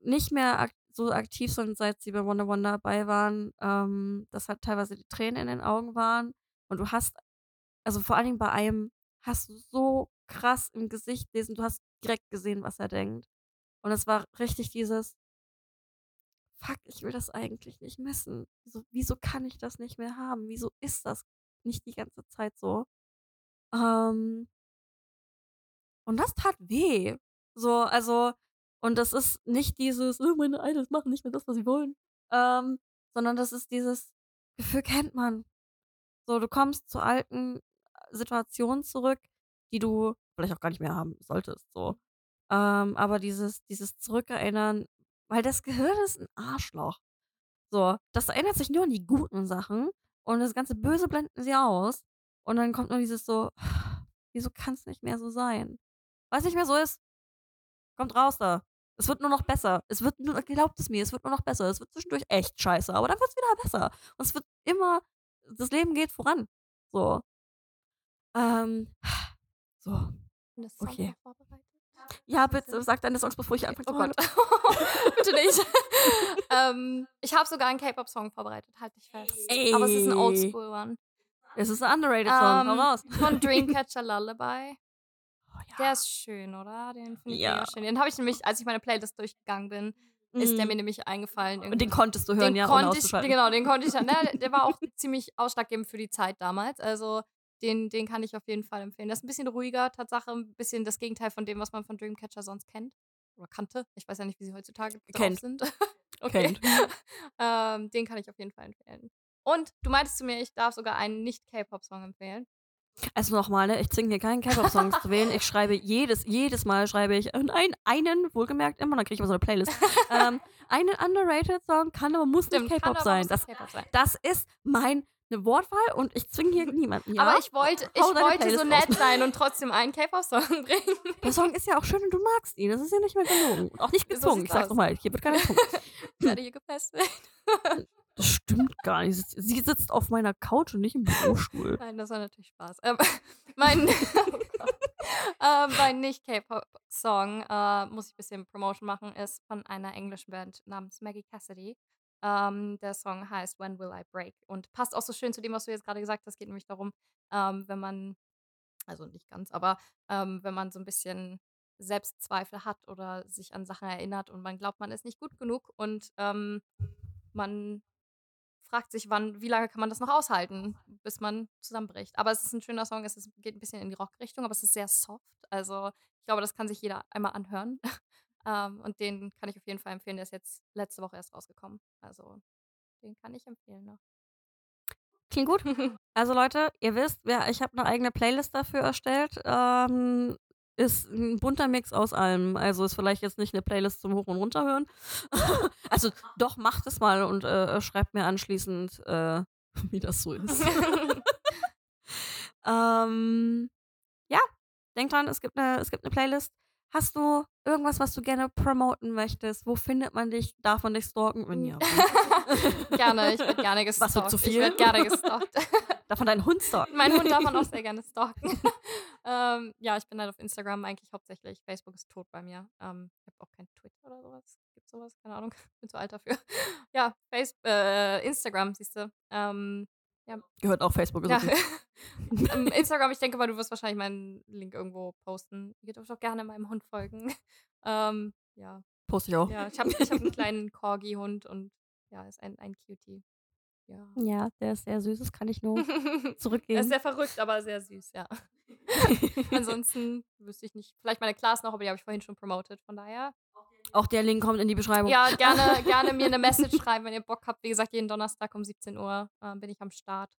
nicht mehr so aktiv sind, seit sie bei Wonder One dabei waren, ähm, dass halt teilweise die Tränen in den Augen waren. Und du hast, also vor allen Dingen bei einem, hast du so krass im Gesicht lesen, du hast direkt gesehen, was er denkt. Und es war richtig dieses, fuck, ich will das eigentlich nicht missen. Wieso, wieso kann ich das nicht mehr haben? Wieso ist das nicht die ganze Zeit so? Ähm, und das tat weh. So, also, und das ist nicht dieses, oh, meine Idols machen nicht mehr das, was sie wollen. Ähm, sondern das ist dieses Gefühl kennt man. So, du kommst zu alten äh, Situationen zurück, die du vielleicht auch gar nicht mehr haben solltest. So. Ähm, aber dieses, dieses Zurückerinnern, weil das Gehirn ist ein Arschloch. So, das erinnert sich nur an die guten Sachen und das ganze Böse blenden sie aus. Und dann kommt nur dieses so, wieso kann es nicht mehr so sein? Was nicht mehr so ist, kommt raus da. Es wird nur noch besser. Es wird nur, glaubt es mir, es wird nur noch besser. Es wird zwischendurch echt scheiße, aber dann wird es wieder besser. Und es wird immer, das Leben geht voran. So. Ähm, so. Okay. Ja, bitte, sag deine Songs, bevor ich anfange oh Gott. bitte nicht. ähm, ich habe sogar einen K-Pop-Song vorbereitet, halt dich fest. Ey. Aber es ist ein Oldschool-One. Es ist ein underrated Song, um, hau raus. Von Dreamcatcher Lullaby. Ja. Der ist schön, oder? Den finde ich ja. schön. Den habe ich nämlich, als ich meine Playlist durchgegangen bin, mm. ist der mhm. mir nämlich eingefallen. Irgendwie. Und den konntest du hören, den ja, konnte ich, Genau, den konnte ich. Ne, der war auch ziemlich ausschlaggebend für die Zeit damals. Also den, den kann ich auf jeden Fall empfehlen. Das ist ein bisschen ruhiger, Tatsache, ein bisschen das Gegenteil von dem, was man von Dreamcatcher sonst kennt. Oder kannte. Ich weiß ja nicht, wie sie heutzutage kennt. sind. okay. ähm, den kann ich auf jeden Fall empfehlen. Und du meintest zu mir, ich darf sogar einen Nicht-K-Pop-Song empfehlen. Also nochmal, ne? ich zwinge hier keinen K-Pop-Song zu wählen. Ich schreibe jedes, jedes Mal schreibe ich einen, einen wohlgemerkt immer, dann kriege ich immer so eine Playlist. ähm, einen underrated Song kann aber muss Stimmt, nicht K-Pop sein. Das, sein. Das ist mein eine Wortwahl und ich zwinge hier niemanden. Ja? Aber ich wollte, ich wollte so nett sein und trotzdem einen K-Pop-Song bringen. Der Song ist ja auch schön und du magst ihn. Das ist ja nicht mehr gelogen. Und auch nicht gezwungen. So ich sag's nochmal, hier wird keiner gezwungen. Ich werde hier gefesselt. Das stimmt gar nicht. Sie sitzt auf meiner Couch und nicht im Bürostuhl. Nein, das war natürlich Spaß. Ähm, mein, äh, mein Nicht-K-Pop-Song, äh, muss ich ein bisschen Promotion machen, ist von einer englischen Band namens Maggie Cassidy. Ähm, der Song heißt When Will I Break und passt auch so schön zu dem, was du jetzt gerade gesagt hast. Es geht nämlich darum, ähm, wenn man, also nicht ganz, aber ähm, wenn man so ein bisschen Selbstzweifel hat oder sich an Sachen erinnert und man glaubt, man ist nicht gut genug und ähm, man fragt sich, wann, wie lange kann man das noch aushalten, bis man zusammenbricht. Aber es ist ein schöner Song, es ist, geht ein bisschen in die Rockrichtung, aber es ist sehr soft. Also ich glaube, das kann sich jeder einmal anhören. Ähm, und den kann ich auf jeden Fall empfehlen. Der ist jetzt letzte Woche erst rausgekommen. Also den kann ich empfehlen noch. Klingt gut. Also Leute, ihr wisst, ja, ich habe eine eigene Playlist dafür erstellt. Ähm, ist ein bunter Mix aus allem. Also ist vielleicht jetzt nicht eine Playlist zum Hoch- und Runterhören. also doch, macht es mal und äh, schreibt mir anschließend, äh, wie das so ist. ähm, ja, denkt dran, es gibt eine, es gibt eine Playlist. Hast du irgendwas, was du gerne promoten möchtest? Wo findet man dich? Darf man dich stalken? Wenn ja. gerne, ich werde gerne gestalkt. Was wird zu viel? Ich werde gerne gestalkt. darf man deinen Hund stalken? Mein Hund darf man auch sehr gerne stalken. ähm, ja, ich bin halt auf Instagram eigentlich hauptsächlich. Facebook ist tot bei mir. Ähm, ich habe auch kein Twitter oder sowas. Gibt sowas? Keine Ahnung. Bin zu alt dafür. ja, Face äh, Instagram, siehst du. Ähm, ja. Gehört auch Facebook. Ja. Instagram, ich denke mal, du wirst wahrscheinlich meinen Link irgendwo posten. Ihr dürft auch gerne meinem Hund folgen. ähm, ja. Poste ich auch. Ja, ich habe ich hab einen kleinen Corgi-Hund und ja, ist ein, ein Cutie. Ja. ja, der ist sehr süß, das kann ich nur zurückgeben. er ist sehr verrückt, aber sehr süß, ja. Ansonsten wüsste ich nicht. Vielleicht meine Class noch, aber die habe ich vorhin schon promotet. Von daher auch der Link kommt in die Beschreibung. Ja, gerne, gerne mir eine Message schreiben, wenn ihr Bock habt. Wie gesagt, jeden Donnerstag um 17 Uhr äh, bin ich am Start.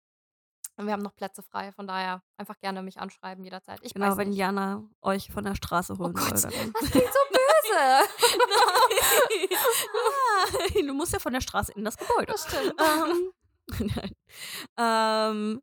Und wir haben noch Plätze frei, von daher einfach gerne mich anschreiben jederzeit. Ich genau, wenn Jana euch von der Straße holen oh soll. Das klingt so böse. Nein. du musst ja von der Straße in das Gebäude. Das stimmt. Ähm, ähm,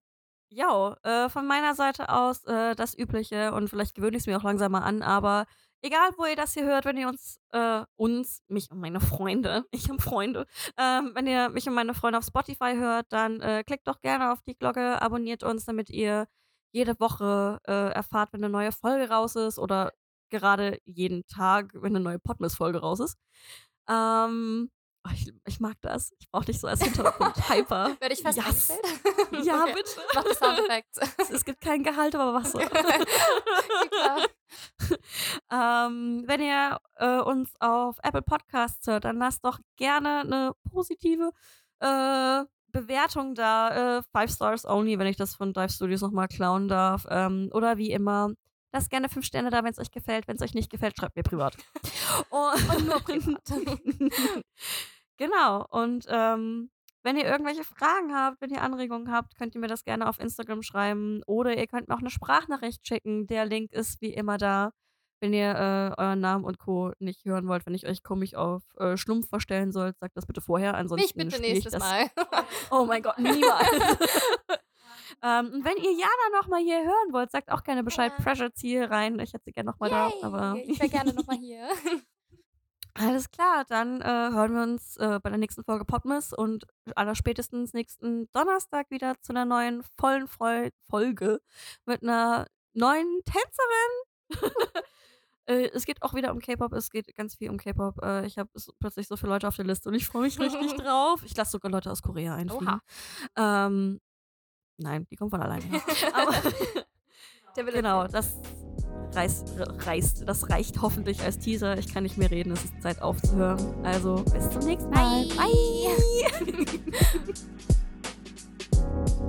ja, äh, von meiner Seite aus äh, das Übliche und vielleicht gewöhne ich es mir auch langsam mal an, aber egal wo ihr das hier hört, wenn ihr uns, äh, uns, mich und meine Freunde, ich und Freunde, ähm, wenn ihr mich und meine Freunde auf Spotify hört, dann äh, klickt doch gerne auf die Glocke, abonniert uns, damit ihr jede Woche äh, erfahrt, wenn eine neue Folge raus ist oder gerade jeden Tag, wenn eine neue Podmas-Folge raus ist. Ähm, Oh, ich, ich, mag das. Ich brauche dich so als Hintergrund. Hyper. Werde ich fest yes. Ja, okay. bitte. Mach das Soundeffekt. Es gibt kein Gehalt, aber was so. ähm, wenn ihr äh, uns auf Apple Podcasts hört, dann lasst doch gerne eine positive äh, Bewertung da. Äh, Five Stars only, wenn ich das von Dive Studios nochmal klauen darf. Ähm, oder wie immer Lasst gerne fünf Sterne da, wenn es euch gefällt. Wenn es euch nicht gefällt, schreibt mir privat. und, und nur privat. genau. Und ähm, Wenn ihr irgendwelche Fragen habt, wenn ihr Anregungen habt, könnt ihr mir das gerne auf Instagram schreiben oder ihr könnt mir auch eine Sprachnachricht schicken. Der Link ist wie immer da. Wenn ihr äh, euren Namen und Co. nicht hören wollt, wenn ich euch komisch auf äh, Schlumpf verstellen soll, sagt das bitte vorher. Ansonsten Mich bitte ich nächstes das. Mal. Oh mein Gott, niemals. Ähm, und wenn ihr Jana nochmal hier hören wollt, sagt auch gerne Bescheid. Ja. Pressure ziehe hier rein. Ich hätte sie gerne nochmal da. Aber ich wäre gerne nochmal hier. alles klar, dann äh, hören wir uns äh, bei der nächsten Folge Podmas und allerspätestens nächsten Donnerstag wieder zu einer neuen vollen Freu Folge mit einer neuen Tänzerin. Äh, es geht auch wieder um K-Pop, es geht ganz viel um K-Pop. Äh, ich habe plötzlich so viele Leute auf der Liste und ich freue mich richtig drauf. Ich lasse sogar Leute aus Korea einfliegen. Ähm, Nein, die kommt von alleine. Aber genau, das reißt, reißt, das reicht hoffentlich als Teaser. Ich kann nicht mehr reden, es ist Zeit aufzuhören. Also bis zum nächsten Mal. Bye. Bye.